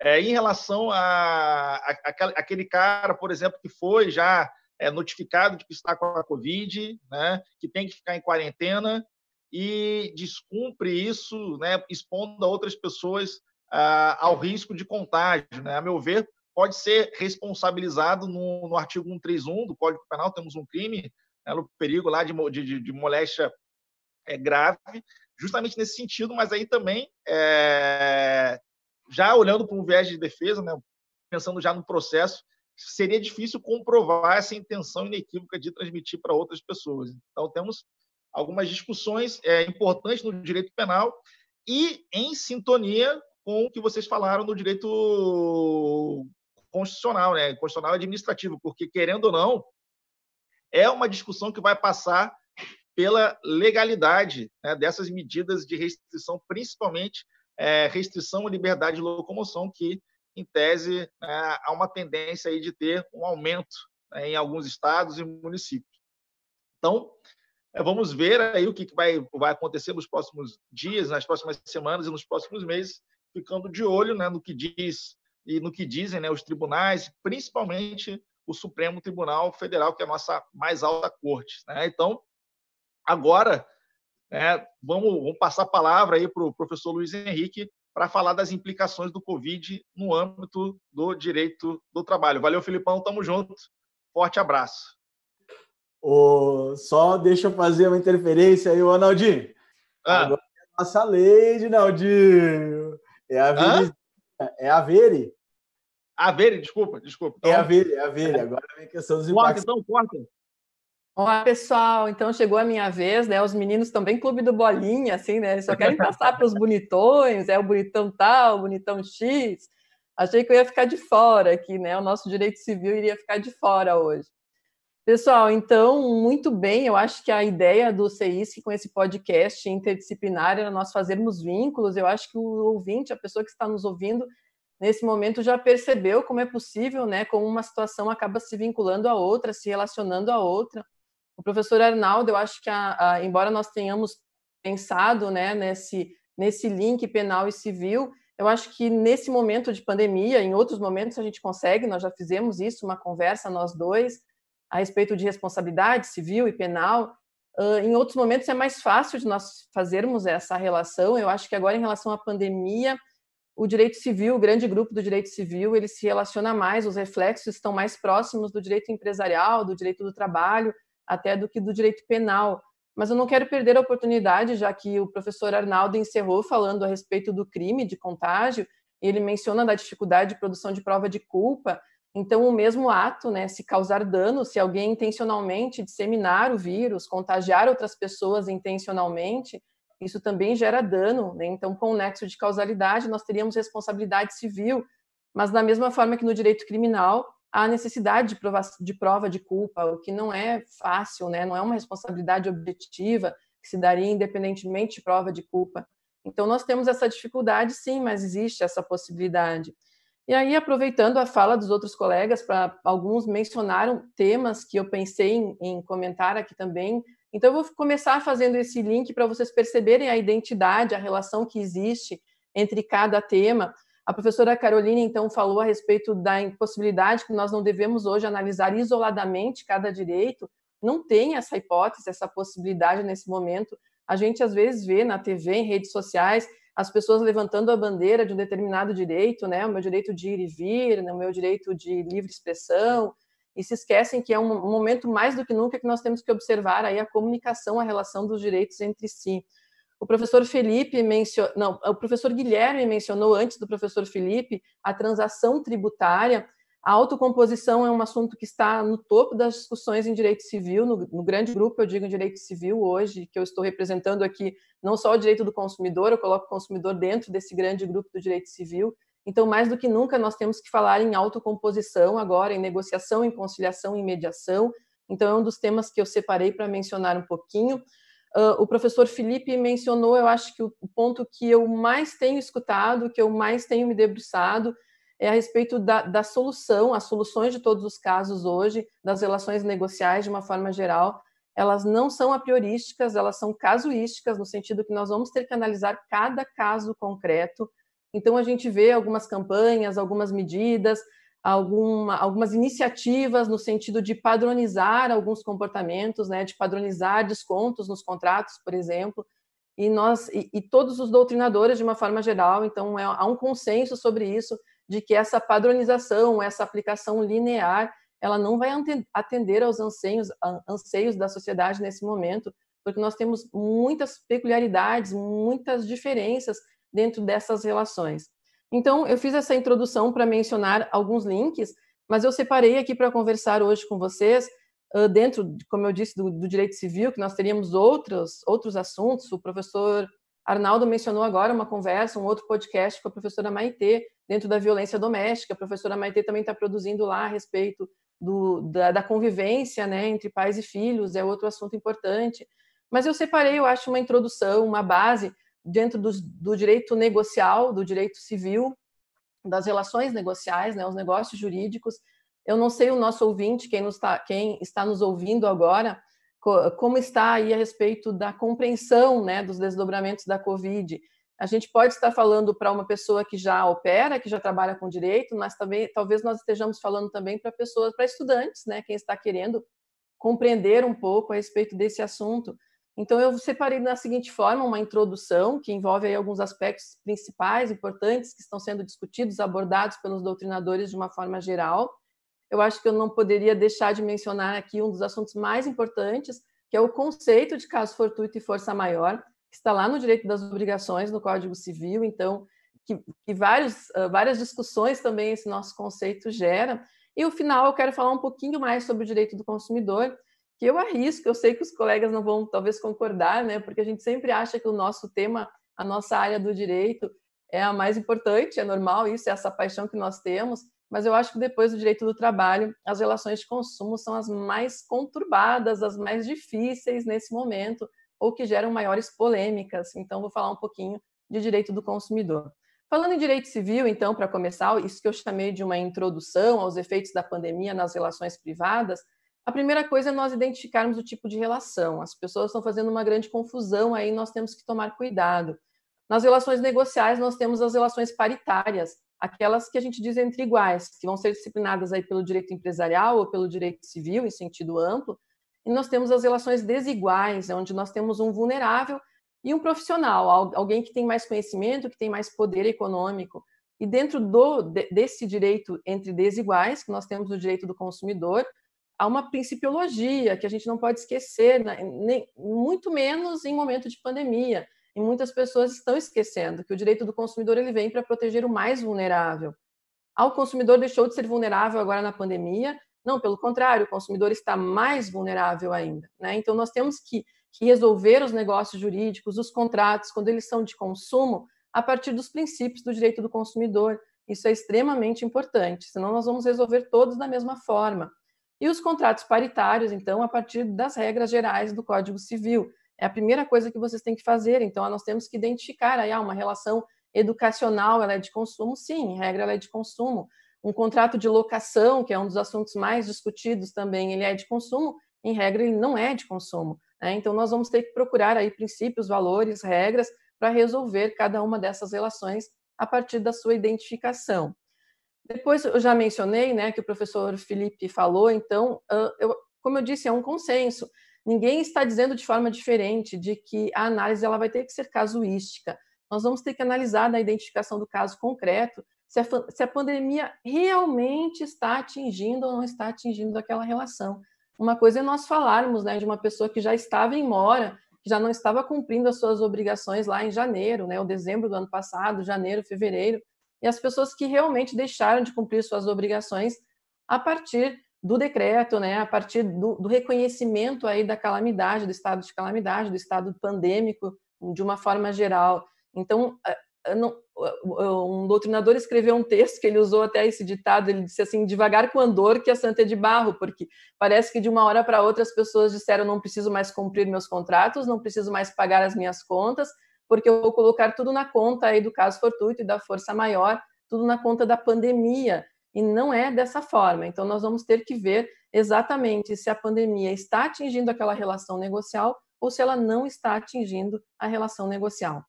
é, em relação a, a, a, aquele cara, por exemplo, que foi já é, notificado de que está com a Covid, né, que tem que ficar em quarentena e descumpre isso, né, expondo a outras pessoas ao risco de contágio. Né? A meu ver, pode ser responsabilizado no, no artigo 131 do Código Penal, temos um crime né, no perigo lá de, de, de moléstia é, grave, justamente nesse sentido, mas aí também, é, já olhando para um viés de defesa, né, pensando já no processo, seria difícil comprovar essa intenção inequívoca de transmitir para outras pessoas. Então, temos algumas discussões é, importantes no direito penal e em sintonia com o que vocês falaram no direito constitucional, né? constitucional administrativo, porque, querendo ou não, é uma discussão que vai passar pela legalidade né, dessas medidas de restrição, principalmente é, restrição à liberdade de locomoção, que, em tese, é, há uma tendência aí de ter um aumento né, em alguns estados e municípios. Então, é, vamos ver aí o que vai, vai acontecer nos próximos dias, nas próximas semanas e nos próximos meses, ficando de olho né, no que diz e no que dizem né, os tribunais, principalmente o Supremo Tribunal Federal, que é a nossa mais alta corte. Né? Então, agora, né, vamos, vamos, passar a palavra aí para o professor Luiz Henrique para falar das implicações do Covid no âmbito do direito do trabalho. Valeu, Filipão, tamo junto. Forte abraço. Oh, só deixa eu fazer uma interferência aí, Ronaldinho. Ah. Agora é a nossa lei, Naldinho. É a Veri. É a Veri. Aveire, desculpa, desculpa. Então, é Aveire, é Aveire. Agora vem questão dos impactos. Corta, então, corta. Olá, pessoal. Então chegou a minha vez, né? Os meninos estão bem clube do bolinha, assim, né? Eles só querem passar para os bonitões, é o bonitão tal, o bonitão X. Achei que eu ia ficar de fora aqui, né? O nosso direito civil iria ficar de fora hoje. Pessoal, então, muito bem, eu acho que a ideia do CEISC com esse podcast interdisciplinar era nós fazermos vínculos. Eu acho que o ouvinte, a pessoa que está nos ouvindo, nesse momento já percebeu como é possível, né, como uma situação acaba se vinculando a outra, se relacionando a outra. O professor Arnaldo, eu acho que, a, a, embora nós tenhamos pensado, né, nesse nesse link penal e civil, eu acho que nesse momento de pandemia, em outros momentos a gente consegue, nós já fizemos isso, uma conversa nós dois a respeito de responsabilidade civil e penal. Uh, em outros momentos é mais fácil de nós fazermos essa relação. Eu acho que agora em relação à pandemia o direito civil, o grande grupo do direito civil, ele se relaciona mais, os reflexos estão mais próximos do direito empresarial, do direito do trabalho, até do que do direito penal. Mas eu não quero perder a oportunidade, já que o professor Arnaldo encerrou falando a respeito do crime de contágio, ele menciona da dificuldade de produção de prova de culpa. Então, o mesmo ato, né, se causar dano, se alguém intencionalmente disseminar o vírus, contagiar outras pessoas intencionalmente, isso também gera dano. Né? Então, com o nexo de causalidade, nós teríamos responsabilidade civil, mas da mesma forma que no direito criminal, há necessidade de prova de, prova de culpa, o que não é fácil, né? não é uma responsabilidade objetiva que se daria independentemente de prova de culpa. Então, nós temos essa dificuldade, sim, mas existe essa possibilidade. E aí, aproveitando a fala dos outros colegas, para alguns mencionaram temas que eu pensei em, em comentar aqui também, então, eu vou começar fazendo esse link para vocês perceberem a identidade, a relação que existe entre cada tema. A professora Carolina, então, falou a respeito da impossibilidade que nós não devemos hoje analisar isoladamente cada direito. Não tem essa hipótese, essa possibilidade nesse momento. A gente, às vezes, vê na TV, em redes sociais, as pessoas levantando a bandeira de um determinado direito, né? O meu direito de ir e vir, né? o meu direito de livre expressão, e se esquecem que é um momento mais do que nunca que nós temos que observar aí a comunicação, a relação dos direitos entre si. O professor Felipe mencionou, não, o professor Guilherme mencionou antes do professor Felipe a transação tributária. A autocomposição é um assunto que está no topo das discussões em direito civil, no, no grande grupo, eu digo em direito civil hoje, que eu estou representando aqui, não só o direito do consumidor, eu coloco o consumidor dentro desse grande grupo do direito civil. Então, mais do que nunca, nós temos que falar em autocomposição agora, em negociação, em conciliação, em mediação. Então, é um dos temas que eu separei para mencionar um pouquinho. Uh, o professor Felipe mencionou, eu acho que o, ponto que eu mais tenho escutado, que eu mais tenho me debruçado, é a respeito da, da solução, as soluções de todos os casos hoje, das relações negociais de uma forma geral, elas não são a priorísticas, elas são casuísticas, no sentido que nós vamos ter que analisar cada caso concreto. Então, a gente vê algumas campanhas, algumas medidas, alguma, algumas iniciativas no sentido de padronizar alguns comportamentos, né, de padronizar descontos nos contratos, por exemplo, e nós e, e todos os doutrinadores de uma forma geral, então é, há um consenso sobre isso de que essa padronização, essa aplicação linear, ela não vai atender aos anseios, anseios da sociedade nesse momento, porque nós temos muitas peculiaridades, muitas diferenças dentro dessas relações. Então, eu fiz essa introdução para mencionar alguns links, mas eu separei aqui para conversar hoje com vocês, dentro, como eu disse, do, do, direito civil, que nós teríamos outros, outros assuntos. O professor Arnaldo mencionou agora uma conversa, um outro podcast com a professora Maitê, dentro da violência doméstica. A professora Maitê também está produzindo lá a respeito do, da, da, convivência né, entre pais e filhos, é outro assunto importante. Mas eu separei, eu acho, uma introdução, uma base dentro do, do direito negocial, do direito civil, das relações negociais, né, os negócios jurídicos. Eu não sei o nosso ouvinte, quem, nos tá, quem está nos ouvindo agora, como está aí a respeito da compreensão né, dos desdobramentos da Covid. A gente pode estar falando para uma pessoa que já opera, que já trabalha com direito, mas também talvez nós estejamos falando também para pessoas, para estudantes, né, quem está querendo compreender um pouco a respeito desse assunto. Então, eu separei da seguinte forma uma introdução que envolve alguns aspectos principais, importantes, que estão sendo discutidos, abordados pelos doutrinadores de uma forma geral. Eu acho que eu não poderia deixar de mencionar aqui um dos assuntos mais importantes, que é o conceito de caso fortuito e força maior, que está lá no direito das obrigações, no Código Civil. Então, que, que vários, várias discussões também esse nosso conceito gera. E, no final, eu quero falar um pouquinho mais sobre o direito do consumidor, que eu arrisco, eu sei que os colegas não vão talvez concordar, né? Porque a gente sempre acha que o nosso tema, a nossa área do direito é a mais importante, é normal isso, é essa paixão que nós temos, mas eu acho que depois do direito do trabalho, as relações de consumo são as mais conturbadas, as mais difíceis nesse momento, ou que geram maiores polêmicas. Então, vou falar um pouquinho de direito do consumidor. Falando em direito civil, então, para começar, isso que eu chamei de uma introdução aos efeitos da pandemia nas relações privadas, a primeira coisa é nós identificarmos o tipo de relação. As pessoas estão fazendo uma grande confusão aí, nós temos que tomar cuidado. Nas relações negociais, nós temos as relações paritárias, aquelas que a gente diz entre iguais, que vão ser disciplinadas aí pelo direito empresarial ou pelo direito civil, em sentido amplo. E nós temos as relações desiguais, onde nós temos um vulnerável e um profissional, alguém que tem mais conhecimento, que tem mais poder econômico. E dentro do, desse direito entre desiguais, que nós temos o direito do consumidor, há uma principiologia que a gente não pode esquecer, né? Nem, muito menos em momento de pandemia. E muitas pessoas estão esquecendo que o direito do consumidor ele vem para proteger o mais vulnerável. Ah, o consumidor deixou de ser vulnerável agora na pandemia? Não, pelo contrário, o consumidor está mais vulnerável ainda. Né? Então, nós temos que, que resolver os negócios jurídicos, os contratos, quando eles são de consumo, a partir dos princípios do direito do consumidor. Isso é extremamente importante, senão nós vamos resolver todos da mesma forma. E os contratos paritários, então, a partir das regras gerais do Código Civil. É a primeira coisa que vocês têm que fazer. Então, nós temos que identificar aí ah, uma relação educacional, ela é de consumo? Sim, em regra, ela é de consumo. Um contrato de locação, que é um dos assuntos mais discutidos também, ele é de consumo? Em regra, ele não é de consumo. Né? Então, nós vamos ter que procurar aí princípios, valores, regras para resolver cada uma dessas relações a partir da sua identificação. Depois eu já mencionei, né, que o professor Felipe falou, então, eu, como eu disse, é um consenso. Ninguém está dizendo de forma diferente de que a análise ela vai ter que ser casuística. Nós vamos ter que analisar na identificação do caso concreto se a, se a pandemia realmente está atingindo ou não está atingindo aquela relação. Uma coisa é nós falarmos né, de uma pessoa que já estava em mora, que já não estava cumprindo as suas obrigações lá em janeiro, né, ou dezembro do ano passado, janeiro, fevereiro, e as pessoas que realmente deixaram de cumprir suas obrigações a partir do decreto, né, a partir do, do reconhecimento aí da calamidade, do estado de calamidade, do estado pandêmico, de uma forma geral. Então, um doutrinador escreveu um texto que ele usou até esse ditado, ele disse assim, devagar com andor que a santa é de barro, porque parece que de uma hora para outra as pessoas disseram não preciso mais cumprir meus contratos, não preciso mais pagar as minhas contas, porque eu vou colocar tudo na conta aí do caso fortuito e da força maior, tudo na conta da pandemia, e não é dessa forma. Então nós vamos ter que ver exatamente se a pandemia está atingindo aquela relação negocial ou se ela não está atingindo a relação negocial.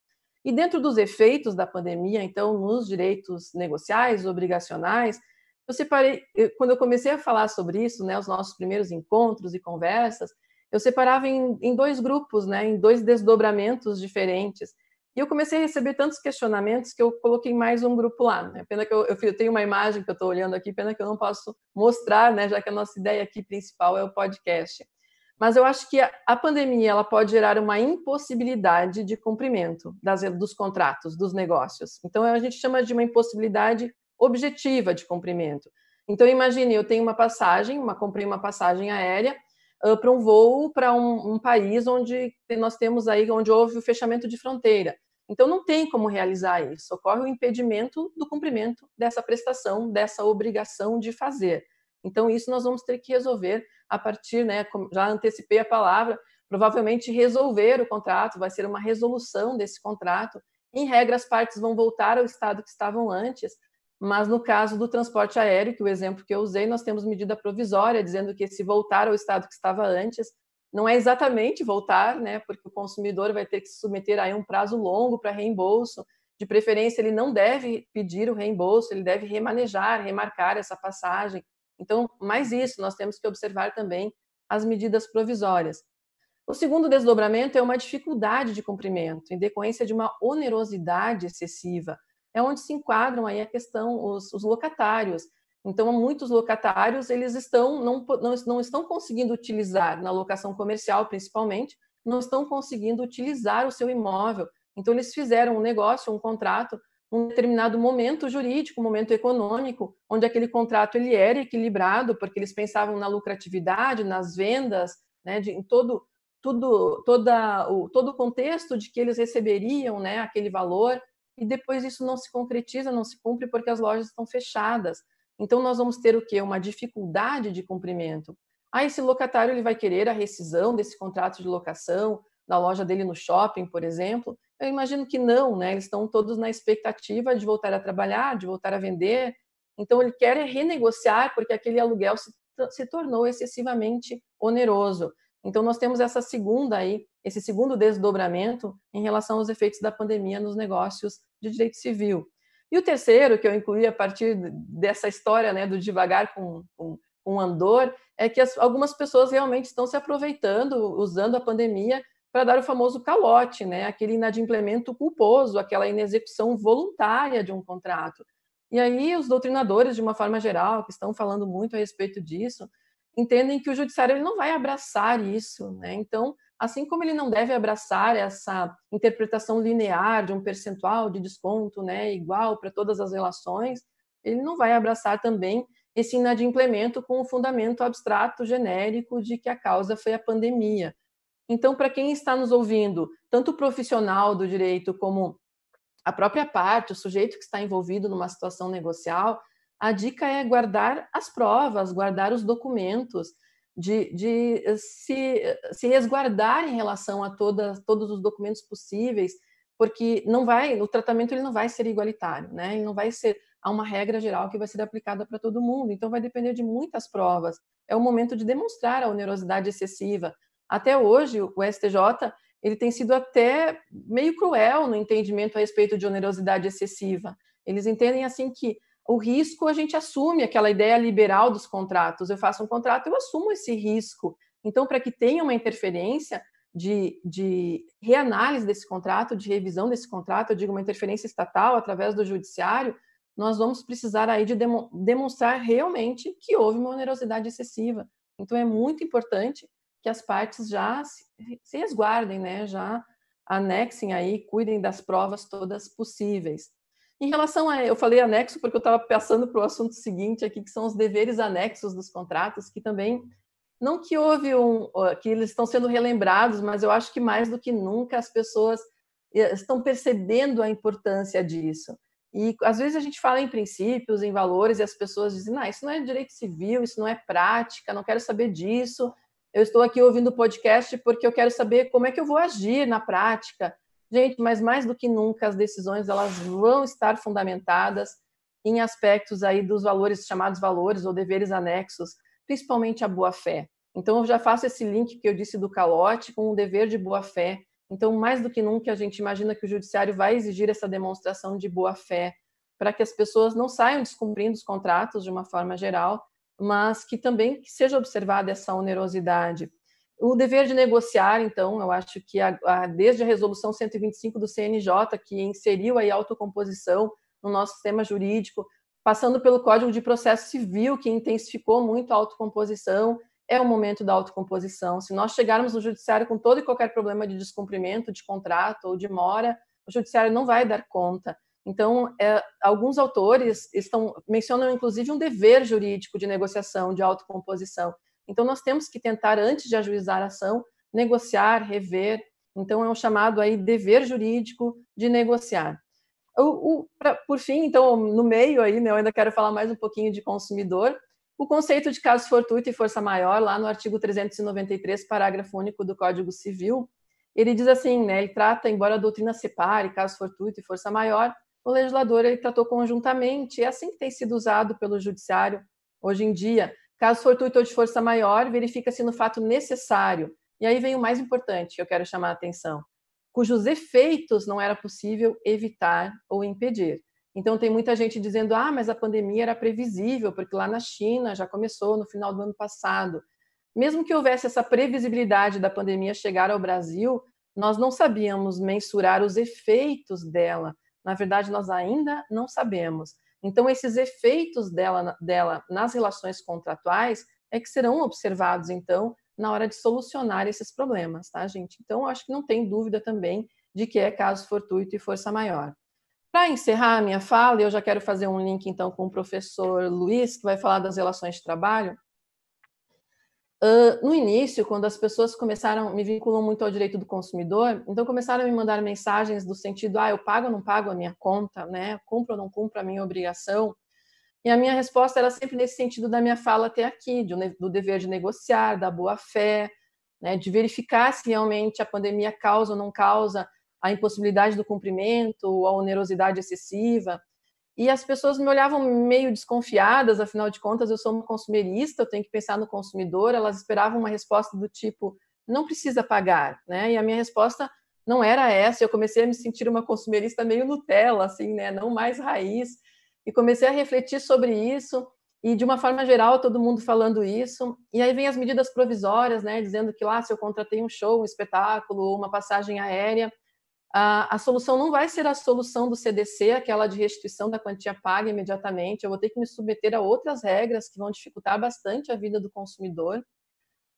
E dentro dos efeitos da pandemia, então, nos direitos negociais, obrigacionais, eu separei, quando eu comecei a falar sobre isso, né, os nossos primeiros encontros e conversas, eu separava em, em dois grupos, né, em dois desdobramentos diferentes. E eu comecei a receber tantos questionamentos que eu coloquei mais um grupo lá. Né? Pena que eu, eu, tenho uma imagem que eu estou olhando aqui, pena que eu não posso mostrar, né, já que a nossa ideia aqui principal é o podcast. Mas eu acho que a pandemia ela pode gerar uma impossibilidade de cumprimento das, dos contratos, dos negócios. Então a gente chama de uma impossibilidade objetiva de cumprimento. Então imagine, eu tenho uma passagem, uma comprei uma passagem aérea uh, para um voo para um, um, país onde nós temos aí onde houve o fechamento de fronteira. Então não tem como realizar isso. Ocorre o impedimento do cumprimento dessa prestação, dessa obrigação de fazer. Então isso nós vamos ter que resolver a partir, né, já antecipei a palavra, provavelmente resolver o contrato, vai ser uma resolução desse contrato. Em regra, as partes vão voltar ao estado que estavam antes, mas no caso do transporte aéreo, que é o exemplo que eu usei, nós temos medida provisória dizendo que se voltar ao estado que estava antes, não é exatamente voltar, né, porque o consumidor vai ter que se submeter a um prazo longo para reembolso. De preferência, ele não deve pedir o reembolso, ele deve remanejar, remarcar essa passagem, então, mais isso, nós temos que observar também as medidas provisórias. O segundo desdobramento é uma dificuldade de cumprimento, em decorrência de uma onerosidade excessiva. É onde se enquadram aí a questão os, os locatários. Então, muitos locatários eles estão não, não, não estão conseguindo utilizar na locação comercial, principalmente, não estão conseguindo utilizar o seu imóvel. Então, eles fizeram um negócio, um contrato um determinado momento jurídico, momento econômico, onde aquele contrato ele era equilibrado, porque eles pensavam na lucratividade, nas vendas, né, de, em todo tudo toda o todo o contexto de que eles receberiam, né, aquele valor, e depois isso não se concretiza, não se cumpre porque as lojas estão fechadas. Então nós vamos ter o quê? Uma dificuldade de cumprimento. Ah, esse locatário ele vai querer a rescisão desse contrato de locação da loja dele no shopping, por exemplo, eu imagino que não, né? Eles estão todos na expectativa de voltar a trabalhar, de voltar a vender. Então, ele quer renegociar porque aquele aluguel se, se tornou excessivamente oneroso. Então, nós temos essa segunda aí, esse segundo desdobramento em relação aos efeitos da pandemia nos negócios de direito civil. E o terceiro, que eu incluí a partir dessa história né, do devagar com, com, com andor, é que as, algumas pessoas realmente estão se aproveitando, usando a pandemia para dar o famoso calote, né? aquele inadimplemento culposo, aquela inexecução voluntária de um contrato. E aí os doutrinadores, de uma forma geral, que estão falando muito a respeito disso, entendem que o judiciário ele não vai abraçar isso. Né? Então, assim como ele não deve abraçar essa interpretação linear de um percentual de desconto né, igual para todas as relações, ele não vai abraçar também esse inadimplemento com o fundamento abstrato genérico de que a causa foi a pandemia. Então, para quem está nos ouvindo, tanto o profissional do direito como a própria parte, o sujeito que está envolvido numa situação negocial, a dica é guardar as provas, guardar os documentos, de, de se, se resguardar em relação a todos os documentos possíveis, porque não vai, o tratamento ele não vai ser igualitário, né? Ele não vai ser a uma regra geral que vai ser aplicada para todo mundo. Então vai depender de muitas provas. É o momento de demonstrar a onerosidade excessiva, até hoje, o STJ ele tem sido até meio cruel no entendimento a respeito de onerosidade excessiva. Eles entendem assim que o risco a gente assume aquela ideia liberal dos contratos. Eu faço um contrato, eu assumo esse risco. Então, para que tenha uma interferência de, de reanálise desse contrato, de revisão desse contrato, eu digo uma interferência estatal através do judiciário, nós vamos precisar aí de demonstrar realmente que houve uma onerosidade excessiva. Então, é muito importante que as partes já se, se resguardem, né? já anexem aí, cuidem das provas todas possíveis. Em relação a, eu falei anexo porque eu estava passando para o assunto seguinte aqui, que são os deveres anexos dos contratos, que também não que houve um, que eles estão sendo relembrados, mas eu acho que mais do que nunca as pessoas eh, estão percebendo a importância disso. E às vezes a gente fala em princípios, em valores, e as pessoas dizem: não, isso não é direito civil, isso não é prática, não quero saber disso. Eu estou aqui ouvindo o podcast porque eu quero saber como é que eu vou agir na prática. Gente, mas mais do que nunca as decisões elas vão estar fundamentadas em aspectos aí dos valores chamados valores ou deveres anexos, principalmente a boa fé. Então eu já faço esse link que eu disse do calote com o dever de boa fé. Então mais do que nunca a gente imagina que o judiciário vai exigir essa demonstração de boa fé para que as pessoas não saiam descumprindo os contratos de uma forma geral, mas que também seja observada essa onerosidade. O dever de negociar, então, eu acho que a, a, desde a resolução 125 do CNJ, que inseriu a autocomposição no nosso sistema jurídico, passando pelo Código de Processo Civil, que intensificou muito a autocomposição, é o momento da autocomposição. Se nós chegarmos no judiciário com todo e qualquer problema de descumprimento de contrato ou de mora, o judiciário não vai dar conta. Então, é, alguns autores estão mencionam inclusive um dever jurídico de negociação, de autocomposição. Então, nós temos que tentar, antes de ajuizar a ação, negociar, rever. Então, é um chamado aí dever jurídico de negociar. O, o, pra, por fim, então, no meio aí, né, eu ainda quero falar mais um pouquinho de consumidor. O conceito de caso fortuito e força maior, lá no artigo 393, parágrafo único do Código Civil, ele diz assim, né, ele trata, embora a doutrina separe caso fortuito e força maior, o legislador ele tratou conjuntamente, é assim que tem sido usado pelo judiciário hoje em dia, Caso fortuito ou de força maior, verifica-se no fato necessário. E aí vem o mais importante que eu quero chamar a atenção, cujos efeitos não era possível evitar ou impedir. Então tem muita gente dizendo: "Ah, mas a pandemia era previsível, porque lá na China já começou no final do ano passado". Mesmo que houvesse essa previsibilidade da pandemia chegar ao Brasil, nós não sabíamos mensurar os efeitos dela. Na verdade, nós ainda não sabemos. Então, esses efeitos dela, dela nas relações contratuais é que serão observados, então, na hora de solucionar esses problemas, tá, gente? Então, acho que não tem dúvida também de que é caso fortuito e força maior. Para encerrar a minha fala, eu já quero fazer um link, então, com o professor Luiz, que vai falar das relações de trabalho. Uh, no início, quando as pessoas começaram, me vinculam muito ao direito do consumidor, então começaram a me mandar mensagens do sentido, ah, eu pago ou não pago a minha conta, né? Cumpro ou não cumpro a minha obrigação? E a minha resposta era sempre nesse sentido da minha fala até aqui, do dever de negociar, da boa-fé, né? de verificar se realmente a pandemia causa ou não causa a impossibilidade do cumprimento, a onerosidade excessiva. E as pessoas me olhavam meio desconfiadas, afinal de contas, eu sou uma consumerista, eu tenho que pensar no consumidor. Elas esperavam uma resposta do tipo: não precisa pagar, né? E a minha resposta não era essa. Eu comecei a me sentir uma consumerista meio Nutella, assim, né? Não mais raiz. E comecei a refletir sobre isso. E de uma forma geral, todo mundo falando isso. E aí vem as medidas provisórias, né? Dizendo que lá, se eu contratei um show, um espetáculo, uma passagem aérea, a, solução não vai ser a solução do CDC, aquela de restituição da quantia paga imediatamente. Eu vou ter que me submeter a outras regras que vão dificultar bastante a vida do consumidor.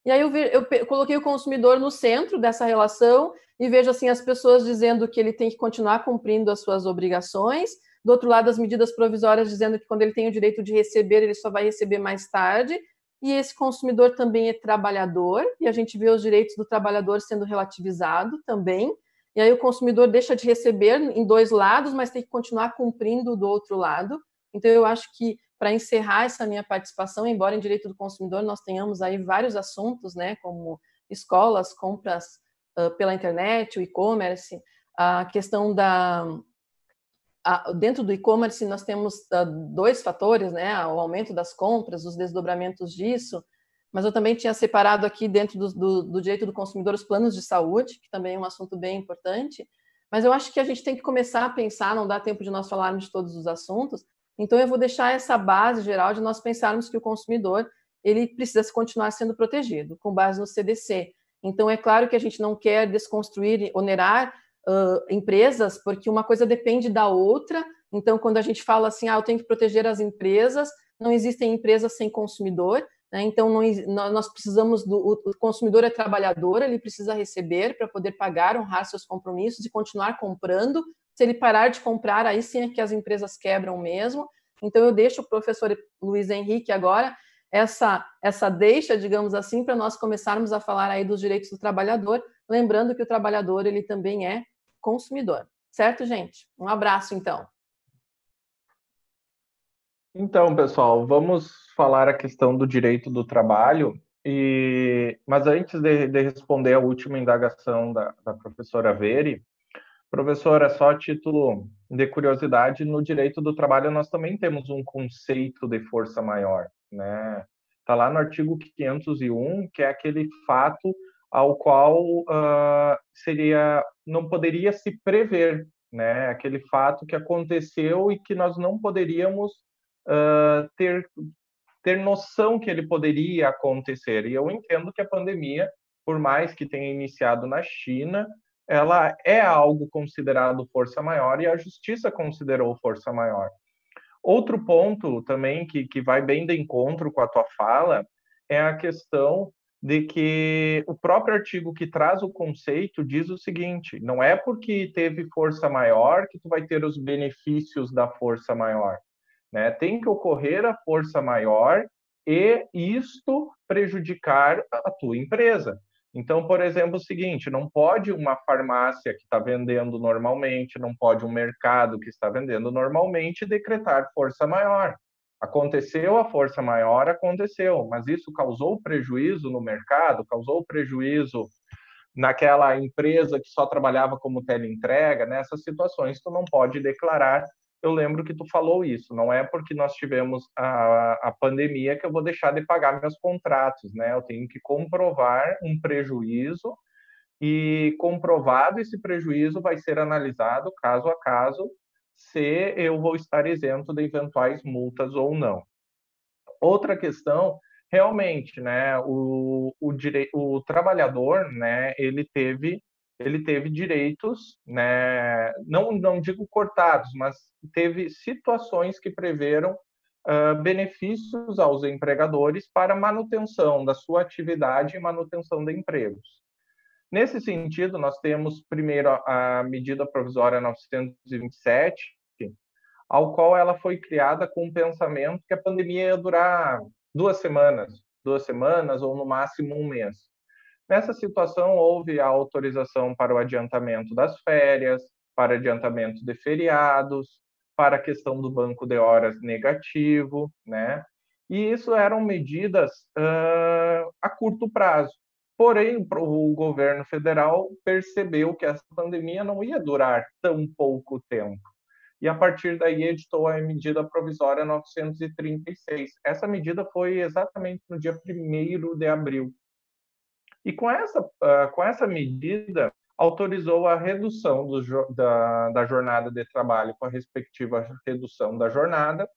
E aí eu, eu, eu, coloquei o consumidor no centro dessa relação e vejo assim as pessoas dizendo que ele tem que continuar cumprindo as suas obrigações. Do outro lado, as medidas provisórias dizendo que quando ele tem o direito de receber, ele só vai receber mais tarde. E esse consumidor também é trabalhador, e a gente vê os direitos do trabalhador sendo relativizado também. E aí o consumidor deixa de receber em dois lados, mas tem que continuar cumprindo do outro lado. Então eu acho que para encerrar essa minha participação, embora em direito do consumidor nós tenhamos aí vários assuntos, né, como escolas, compras uh, pela internet, o e-commerce, a questão da a, dentro do e-commerce nós temos uh, dois fatores, né, o aumento das compras, os desdobramentos disso, mas eu também tinha separado aqui dentro do, do, do, direito do consumidor os planos de saúde, que também é um assunto bem importante. Mas eu acho que a gente tem que começar a pensar, não dá tempo de nós falarmos de todos os assuntos, então eu vou deixar essa base geral de nós pensarmos que o consumidor ele precisa continuar sendo protegido, com base no CDC. Então é claro que a gente não quer desconstruir, onerar uh, empresas, porque uma coisa depende da outra, Então, quando a gente fala assim, ah, eu tenho que proteger as empresas, não existem empresas sem consumidor, né? então nós precisamos do o consumidor é trabalhador, ele precisa receber para poder pagar, honrar seus compromissos e continuar comprando. Se ele parar de comprar, aí sim é que as empresas quebram mesmo. Então eu deixo o professor Luiz Henrique agora essa essa deixa, digamos assim, para nós começarmos a falar aí dos direitos do trabalhador, lembrando que o trabalhador ele também é consumidor. Certo, gente? Um abraço então. Então, pessoal, vamos falar a questão do direito do trabalho. E, mas antes de, de responder a última indagação da, da professora Veri, professora, só título de curiosidade, no direito do trabalho nós também temos um conceito de força maior, né? Está lá no artigo 501, que é aquele fato ao qual uh, seria não poderia se prever, né? Aquele fato que aconteceu e que nós não poderíamos uh, ter, ter noção que ele poderia acontecer. E eu entendo que a pandemia, por mais que tenha iniciado na China, ela é algo considerado força maior e a justiça considerou força maior. Outro ponto também que, que vai bem de encontro com a tua fala é a questão de que o próprio artigo que traz o conceito diz o seguinte: não é porque teve força maior que tu vai ter os benefícios da força maior. Né? Tem que ocorrer a força maior e isto prejudicar a tua empresa. Então, por exemplo, o seguinte: não pode uma farmácia que está vendendo normalmente, não pode um mercado que está vendendo normalmente decretar força maior. Aconteceu a força maior, aconteceu, mas isso causou prejuízo no mercado, causou prejuízo naquela empresa que só trabalhava como teleentrega, nessas situações tu não pode declarar eu lembro que tu falou isso. Não é porque nós tivemos a, a pandemia que eu vou deixar de pagar meus contratos, né? Eu tenho que comprovar um prejuízo e comprovado esse prejuízo vai ser analisado caso a caso se eu vou estar isento de eventuais multas ou não. Outra questão, realmente, né? O, o, dire... o trabalhador, né? Ele teve ele teve direitos, né, não, não digo cortados, mas teve situações que preveram uh, benefícios aos empregadores para manutenção da sua atividade e manutenção de empregos. Nesse sentido, nós temos primeiro a medida provisória 927, ao qual ela foi criada com o pensamento que a pandemia ia durar duas semanas, duas semanas ou no máximo um mês. Nessa situação, houve a autorização para o adiantamento das férias, para adiantamento de feriados, para a questão do banco de horas negativo, né? E isso eram medidas uh, a curto prazo. Porém, o governo federal percebeu que essa pandemia não ia durar tão pouco tempo. E a partir daí editou a medida provisória 936. Essa medida foi exatamente no dia 1 de abril e com essa, uh, com essa medida, autorizou a redução do, da, da jornada de trabalho com a respectiva redução da jornada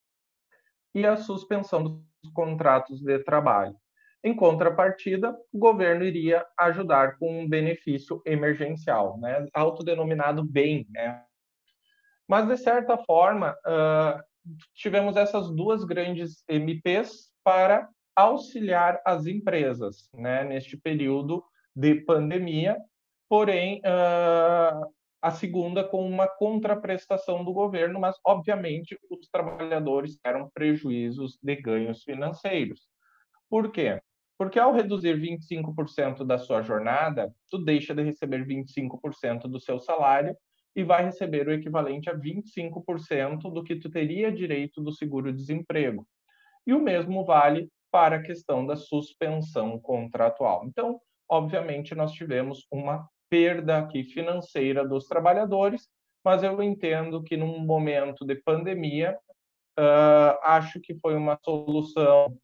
e a suspensão dos contratos de trabalho. Em contrapartida, o governo iria ajudar com um benefício emergencial, né, autodenominado bem. Né? Mas, de certa forma, uh, tivemos essas duas grandes MPs para auxiliar as empresas né, neste período de pandemia, porém, uh, a segunda com uma contraprestação do governo, mas, obviamente, os trabalhadores tiveram prejuízos de ganhos financeiros. Por quê? Porque ao reduzir 25% da sua jornada, tu deixa de receber 25% do seu salário e vai receber o equivalente a 25% do que tu teria direito do seguro-desemprego. E o mesmo vale para a questão da suspensão contratual. Então, obviamente, nós tivemos uma perda aqui financeira dos trabalhadores, mas eu entendo que num momento de pandemia, uh, acho que foi uma solução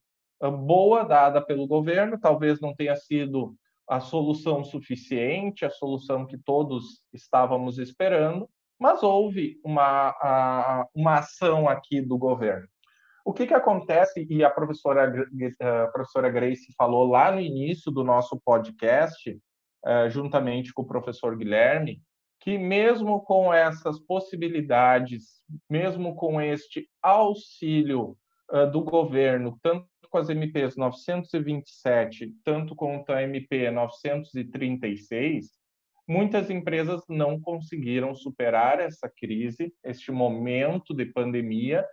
uh, boa dada pelo governo, talvez não tenha sido a solução suficiente, a solução que todos estávamos esperando, mas houve uma, a, uma ação aqui do governo. O que, que acontece, e a professora, a professora Grace falou lá no início do nosso podcast, eh, juntamente com o professor Guilherme, que mesmo com essas possibilidades, mesmo com este auxílio uh, do governo, tanto com as MPs 927, tanto quanto a MP 936, muitas empresas não conseguiram superar essa crise, este momento de pandemia,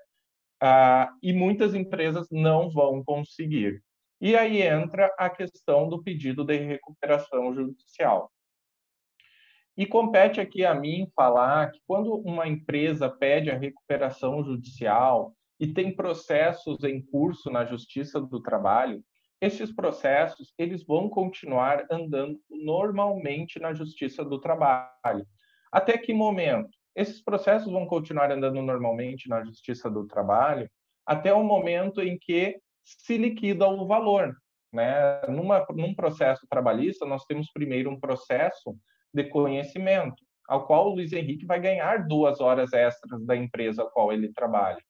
uh, e muitas empresas não vão conseguir. E aí entra a questão do pedido de recuperação judicial. E compete aqui a mim falar que quando uma empresa pede a recuperação judicial e tem processos em curso na Justiça do Trabalho, esses processos eles vão continuar andando normalmente na Justiça do Trabalho. Até que momento? Esses processos vão continuar andando normalmente na Justiça do Trabalho até o momento em que se liquida o valor. Né? Numa, num processo trabalhista, nós temos primeiro um processo de conhecimento, ao qual o Luiz Henrique vai ganhar duas horas extras da empresa a qual ele trabalha.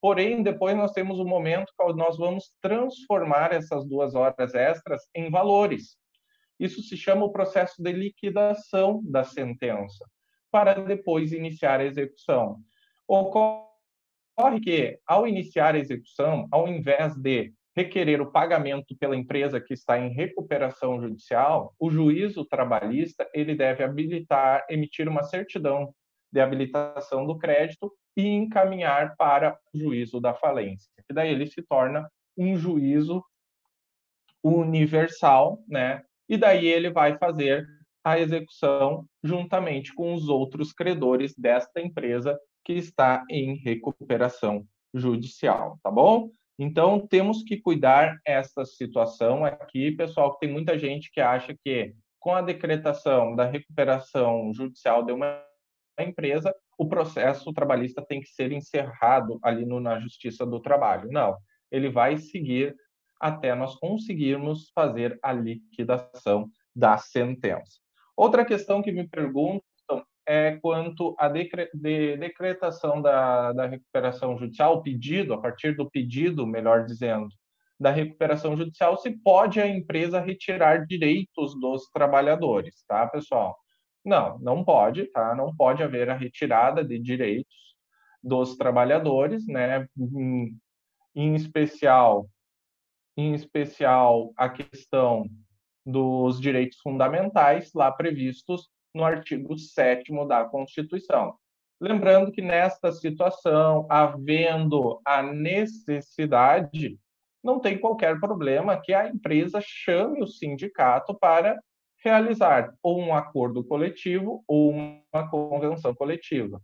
Porém, depois nós temos um momento que nós vamos transformar essas duas horas extras em valores. Isso se chama o processo de liquidação da sentença, para depois iniciar a execução. Ocorre que, ao iniciar a execução, ao invés de requerer o pagamento pela empresa que está em recuperação judicial, o juízo trabalhista ele deve habilitar, emitir uma certidão de habilitação do crédito e encaminhar para o juízo da falência. E daí ele se torna um juízo universal, né? E daí ele vai fazer a execução juntamente com os outros credores desta empresa que está em recuperação judicial, tá bom? Então, temos que cuidar essa situação aqui, pessoal, que tem muita gente que acha que com a decretação da recuperação judicial de uma empresa, o processo trabalhista tem que ser encerrado ali no, na Justiça do Trabalho. Não, ele vai seguir até nós conseguirmos fazer a liquidação da sentença. Outra questão que me perguntam é quanto à decre de decretação da, da recuperação judicial, o pedido, a partir do pedido, melhor dizendo, da recuperação judicial, se pode a empresa retirar direitos dos trabalhadores, tá, pessoal? Não, não pode, tá? Não pode haver a retirada de direitos dos trabalhadores, né? Em, em especial, em especial a questão dos direitos fundamentais lá previstos no artigo 7 da Constituição. Lembrando que nesta situação, havendo a necessidade, não tem qualquer problema que a empresa chame o sindicato para realizar ou um acordo coletivo ou uma convenção coletiva.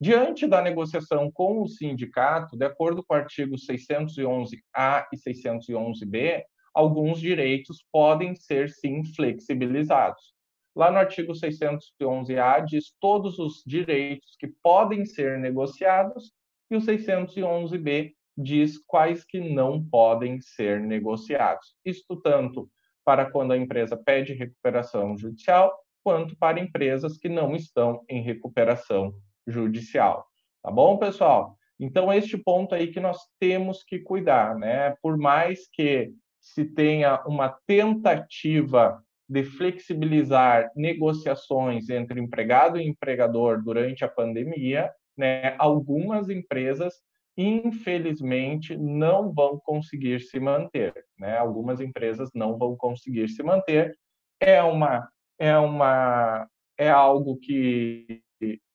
Diante da negociação com o sindicato, de acordo com o artigo 611-A e 611-B, alguns direitos podem ser sim flexibilizados. Lá no artigo 611-A diz todos os direitos que podem ser negociados e o 611-B diz quais que não podem ser negociados. Isto tanto para quando a empresa pede recuperação judicial, quanto para empresas que não estão em recuperação judicial. Tá bom, pessoal? Então, este ponto aí que nós temos que cuidar, né? Por mais que se tenha uma tentativa de flexibilizar negociações entre empregado e empregador durante a pandemia, né, algumas empresas, infelizmente, não vão conseguir se manter. Né? Algumas empresas não vão conseguir se manter. É uma, é uma, é algo que,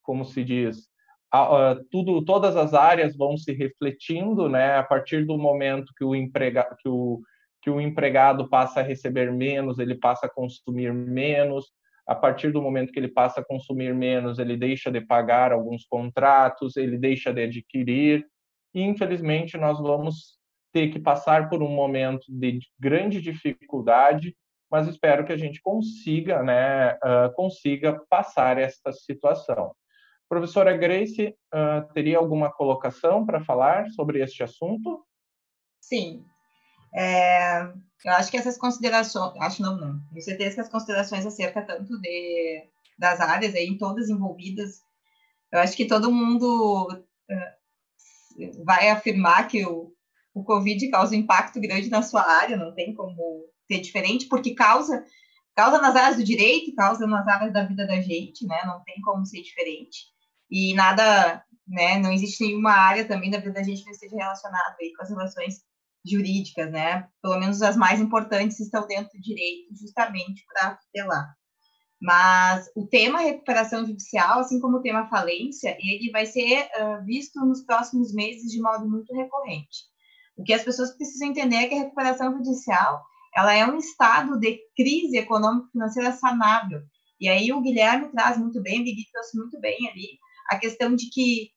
como se diz, tudo, todas as áreas vão se refletindo, né? A partir do momento que o empregado, que o que o empregado passa a receber menos, ele passa a consumir menos. A partir do momento que ele passa a consumir menos, ele deixa de pagar alguns contratos, ele deixa de adquirir. E, infelizmente, nós vamos ter que passar por um momento de grande dificuldade, mas espero que a gente consiga, né, uh, consiga passar esta situação. Professora Grace, uh, teria alguma colocação para falar sobre este assunto? Sim, é, eu acho que essas considerações, acho não, não, tenho certeza que as considerações acerca tanto de, das áreas aí, todas envolvidas, eu acho que todo mundo uh, vai afirmar que o, o Covid causa um impacto grande na sua área, não tem como ser diferente, porque causa causa nas áreas do direito, causa nas áreas da vida da gente, né? Não tem como ser diferente. E nada, né? Não existe nenhuma área também da vida da gente que esteja relacionada aí com as relações jurídicas, né? Pelo menos as mais importantes estão dentro do direito, justamente para tutelar. Mas o tema recuperação judicial, assim como o tema falência, ele vai ser uh, visto nos próximos meses de modo muito recorrente. O que as pessoas precisam entender é que a recuperação judicial ela é um estado de crise econômico-financeira sanável. E aí o Guilherme traz muito bem, o Guilherme trouxe muito bem ali, a questão de que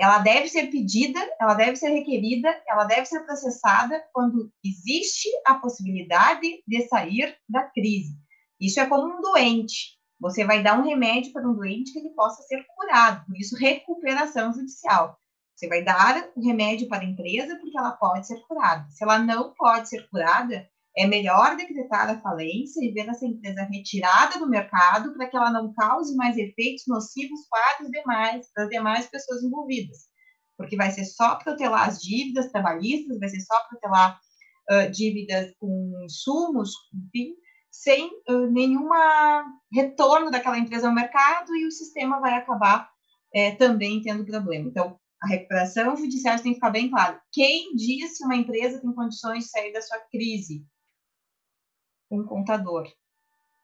ela deve ser pedida, ela deve ser requerida, ela deve ser processada quando existe a possibilidade de sair da crise. Isso é como um doente. Você vai dar um remédio para um doente que ele possa ser curado, por isso recuperação judicial. Você vai dar o remédio para a empresa porque ela pode ser curada. Se ela não pode ser curada, é melhor decretar a falência e ver essa empresa retirada do mercado para que ela não cause mais efeitos nocivos para os demais, para as demais pessoas envolvidas. Porque vai ser só protelar as dívidas trabalhistas, vai ser só protelar uh, dívidas com insumos, enfim, sem uh, nenhuma retorno daquela empresa ao mercado e o sistema vai acabar é, também tendo problema. Então, a recuperação judiciária tem que ficar bem claro. Quem diz se uma empresa tem condições de sair da sua crise? Um contador,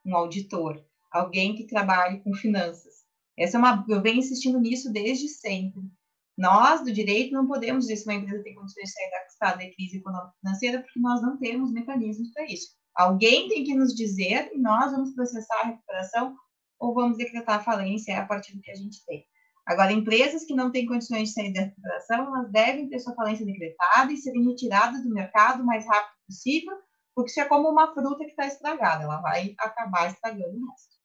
um auditor, alguém que trabalhe com finanças. Essa é uma, eu venho insistindo nisso desde sempre. Nós, do direito, não podemos dizer se uma empresa tem condições de sair da de crise econômica financeira, porque nós não temos mecanismos para isso. Alguém tem que nos dizer e nós vamos processar a recuperação ou vamos decretar a falência a partir do que a gente tem. Agora, empresas que não têm condições de sair da recuperação, elas devem ter sua falência decretada e serem retiradas do mercado o mais rápido possível, porque isso é como uma fruta que está estragada, ela vai acabar estragando o resto.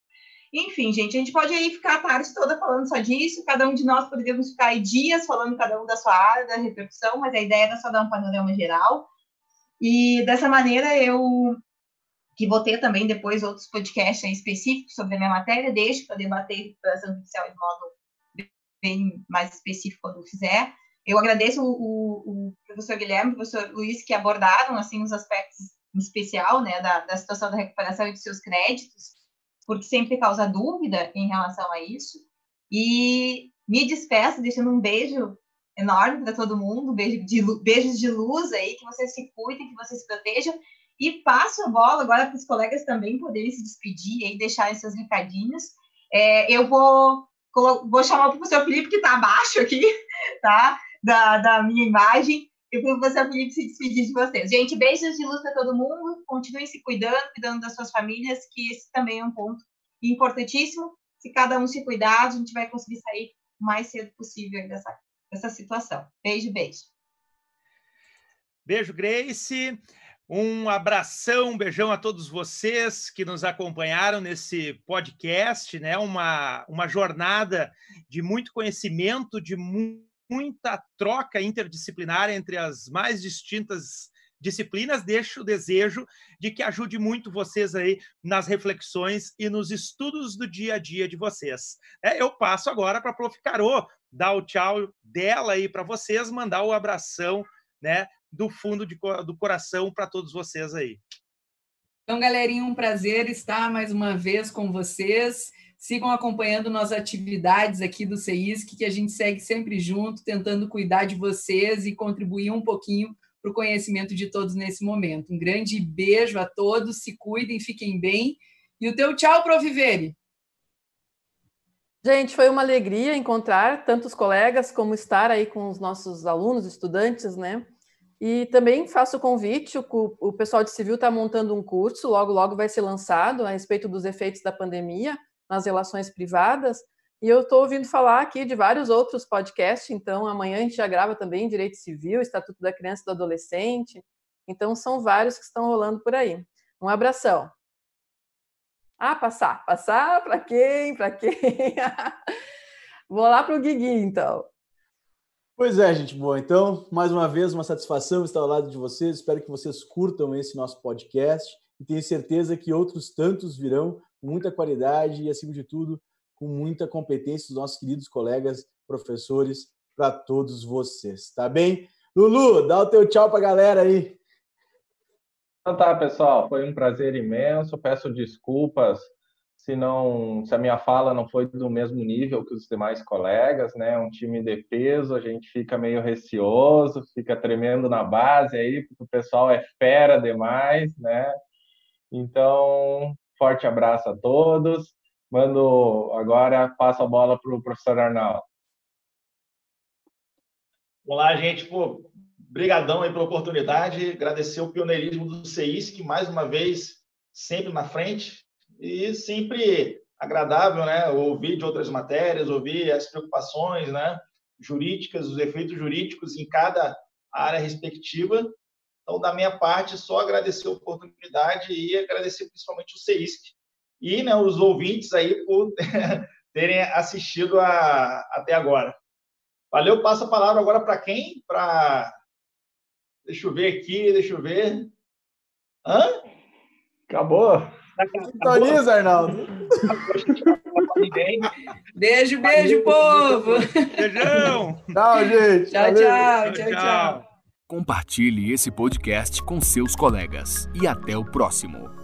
Enfim, gente, a gente pode aí ficar a tarde toda falando só disso, cada um de nós poderíamos ficar aí dias falando cada um da sua área, da repercussão, mas a ideia era só dar um panorama geral. E dessa maneira eu que vou ter também depois outros podcasts específicos sobre a minha matéria, deixo para debater recuperação judicial de modo bem mais específico quando fizer. Eu agradeço o, o, o professor Guilherme, o professor Luiz, que abordaram assim os aspectos em especial, né, da, da situação da recuperação e dos seus créditos, porque sempre causa dúvida em relação a isso. E me despeço deixando um beijo enorme para todo mundo, beijo de, beijos de luz aí, que vocês se cuidem, que vocês se protejam. E passo a bola agora para os colegas também poderem se despedir e deixarem seus recadinhos. É, eu vou, vou chamar o professor Felipe, que está abaixo aqui, tá? Da, da minha imagem, eu vou você, Felipe, se despedir de vocês. Gente, beijos de luz para todo mundo. Continuem se cuidando, cuidando das suas famílias, que esse também é um ponto importantíssimo. Se cada um se cuidar, a gente vai conseguir sair o mais cedo possível dessa, dessa situação. Beijo, beijo. Beijo, Grace. Um abração, um beijão a todos vocês que nos acompanharam nesse podcast, né? Uma, uma jornada de muito conhecimento, de muito muita troca interdisciplinar entre as mais distintas disciplinas, deixo o desejo de que ajude muito vocês aí nas reflexões e nos estudos do dia a dia de vocês. É, eu passo agora para a Prof. Carô dar o tchau dela aí para vocês, mandar o abração né, do fundo de, do coração para todos vocês aí. Então, galerinha, um prazer estar mais uma vez com vocês. Sigam acompanhando nossas atividades aqui do CEISC, que a gente segue sempre junto, tentando cuidar de vocês e contribuir um pouquinho para o conhecimento de todos nesse momento. Um grande beijo a todos, se cuidem, fiquem bem. E o teu tchau, Provivere. Gente, foi uma alegria encontrar tantos colegas como estar aí com os nossos alunos, estudantes, né? E também faço o convite, o, o pessoal de civil está montando um curso, logo, logo vai ser lançado a respeito dos efeitos da pandemia nas relações privadas. E eu estou ouvindo falar aqui de vários outros podcasts, então amanhã a gente já grava também Direito Civil, Estatuto da Criança e do Adolescente. Então são vários que estão rolando por aí. Um abração. Ah, passar. Passar para quem? Para quem? Vou lá para o Guigui, então. Pois é, gente boa. Então, mais uma vez, uma satisfação estar ao lado de vocês. Espero que vocês curtam esse nosso podcast e tenho certeza que outros tantos virão muita qualidade e, acima de tudo, com muita competência dos nossos queridos colegas professores para todos vocês, tá bem? Lulu, dá o teu tchau para a galera aí. Então tá, pessoal, foi um prazer imenso. Peço desculpas se não, se a minha fala não foi do mesmo nível que os demais colegas, né? Um time de peso, a gente fica meio receoso, fica tremendo na base aí, porque o pessoal é fera demais, né? Então, forte abraço a todos. Mando agora, passo a bola para o professor Arnaldo. Olá, gente. Pô, brigadão aí pela oportunidade. Agradecer o pioneirismo do CEISC, mais uma vez, sempre na frente. E sempre agradável, né? Ouvir de outras matérias, ouvir as preocupações, né? Jurídicas, os efeitos jurídicos em cada área respectiva. Então, da minha parte, só agradecer a oportunidade e agradecer principalmente o CEISC, e né, os ouvintes aí por terem assistido a, até agora. Valeu, passo a palavra agora para quem? Para. Deixa eu ver aqui, deixa eu ver. Hã? Acabou. Sintoniza, Arnaldo. Beijo, beijo, povo. Beijão. Tchau, gente. Tchau, tchau, tchau, tchau. Compartilhe esse podcast com seus colegas e até o próximo.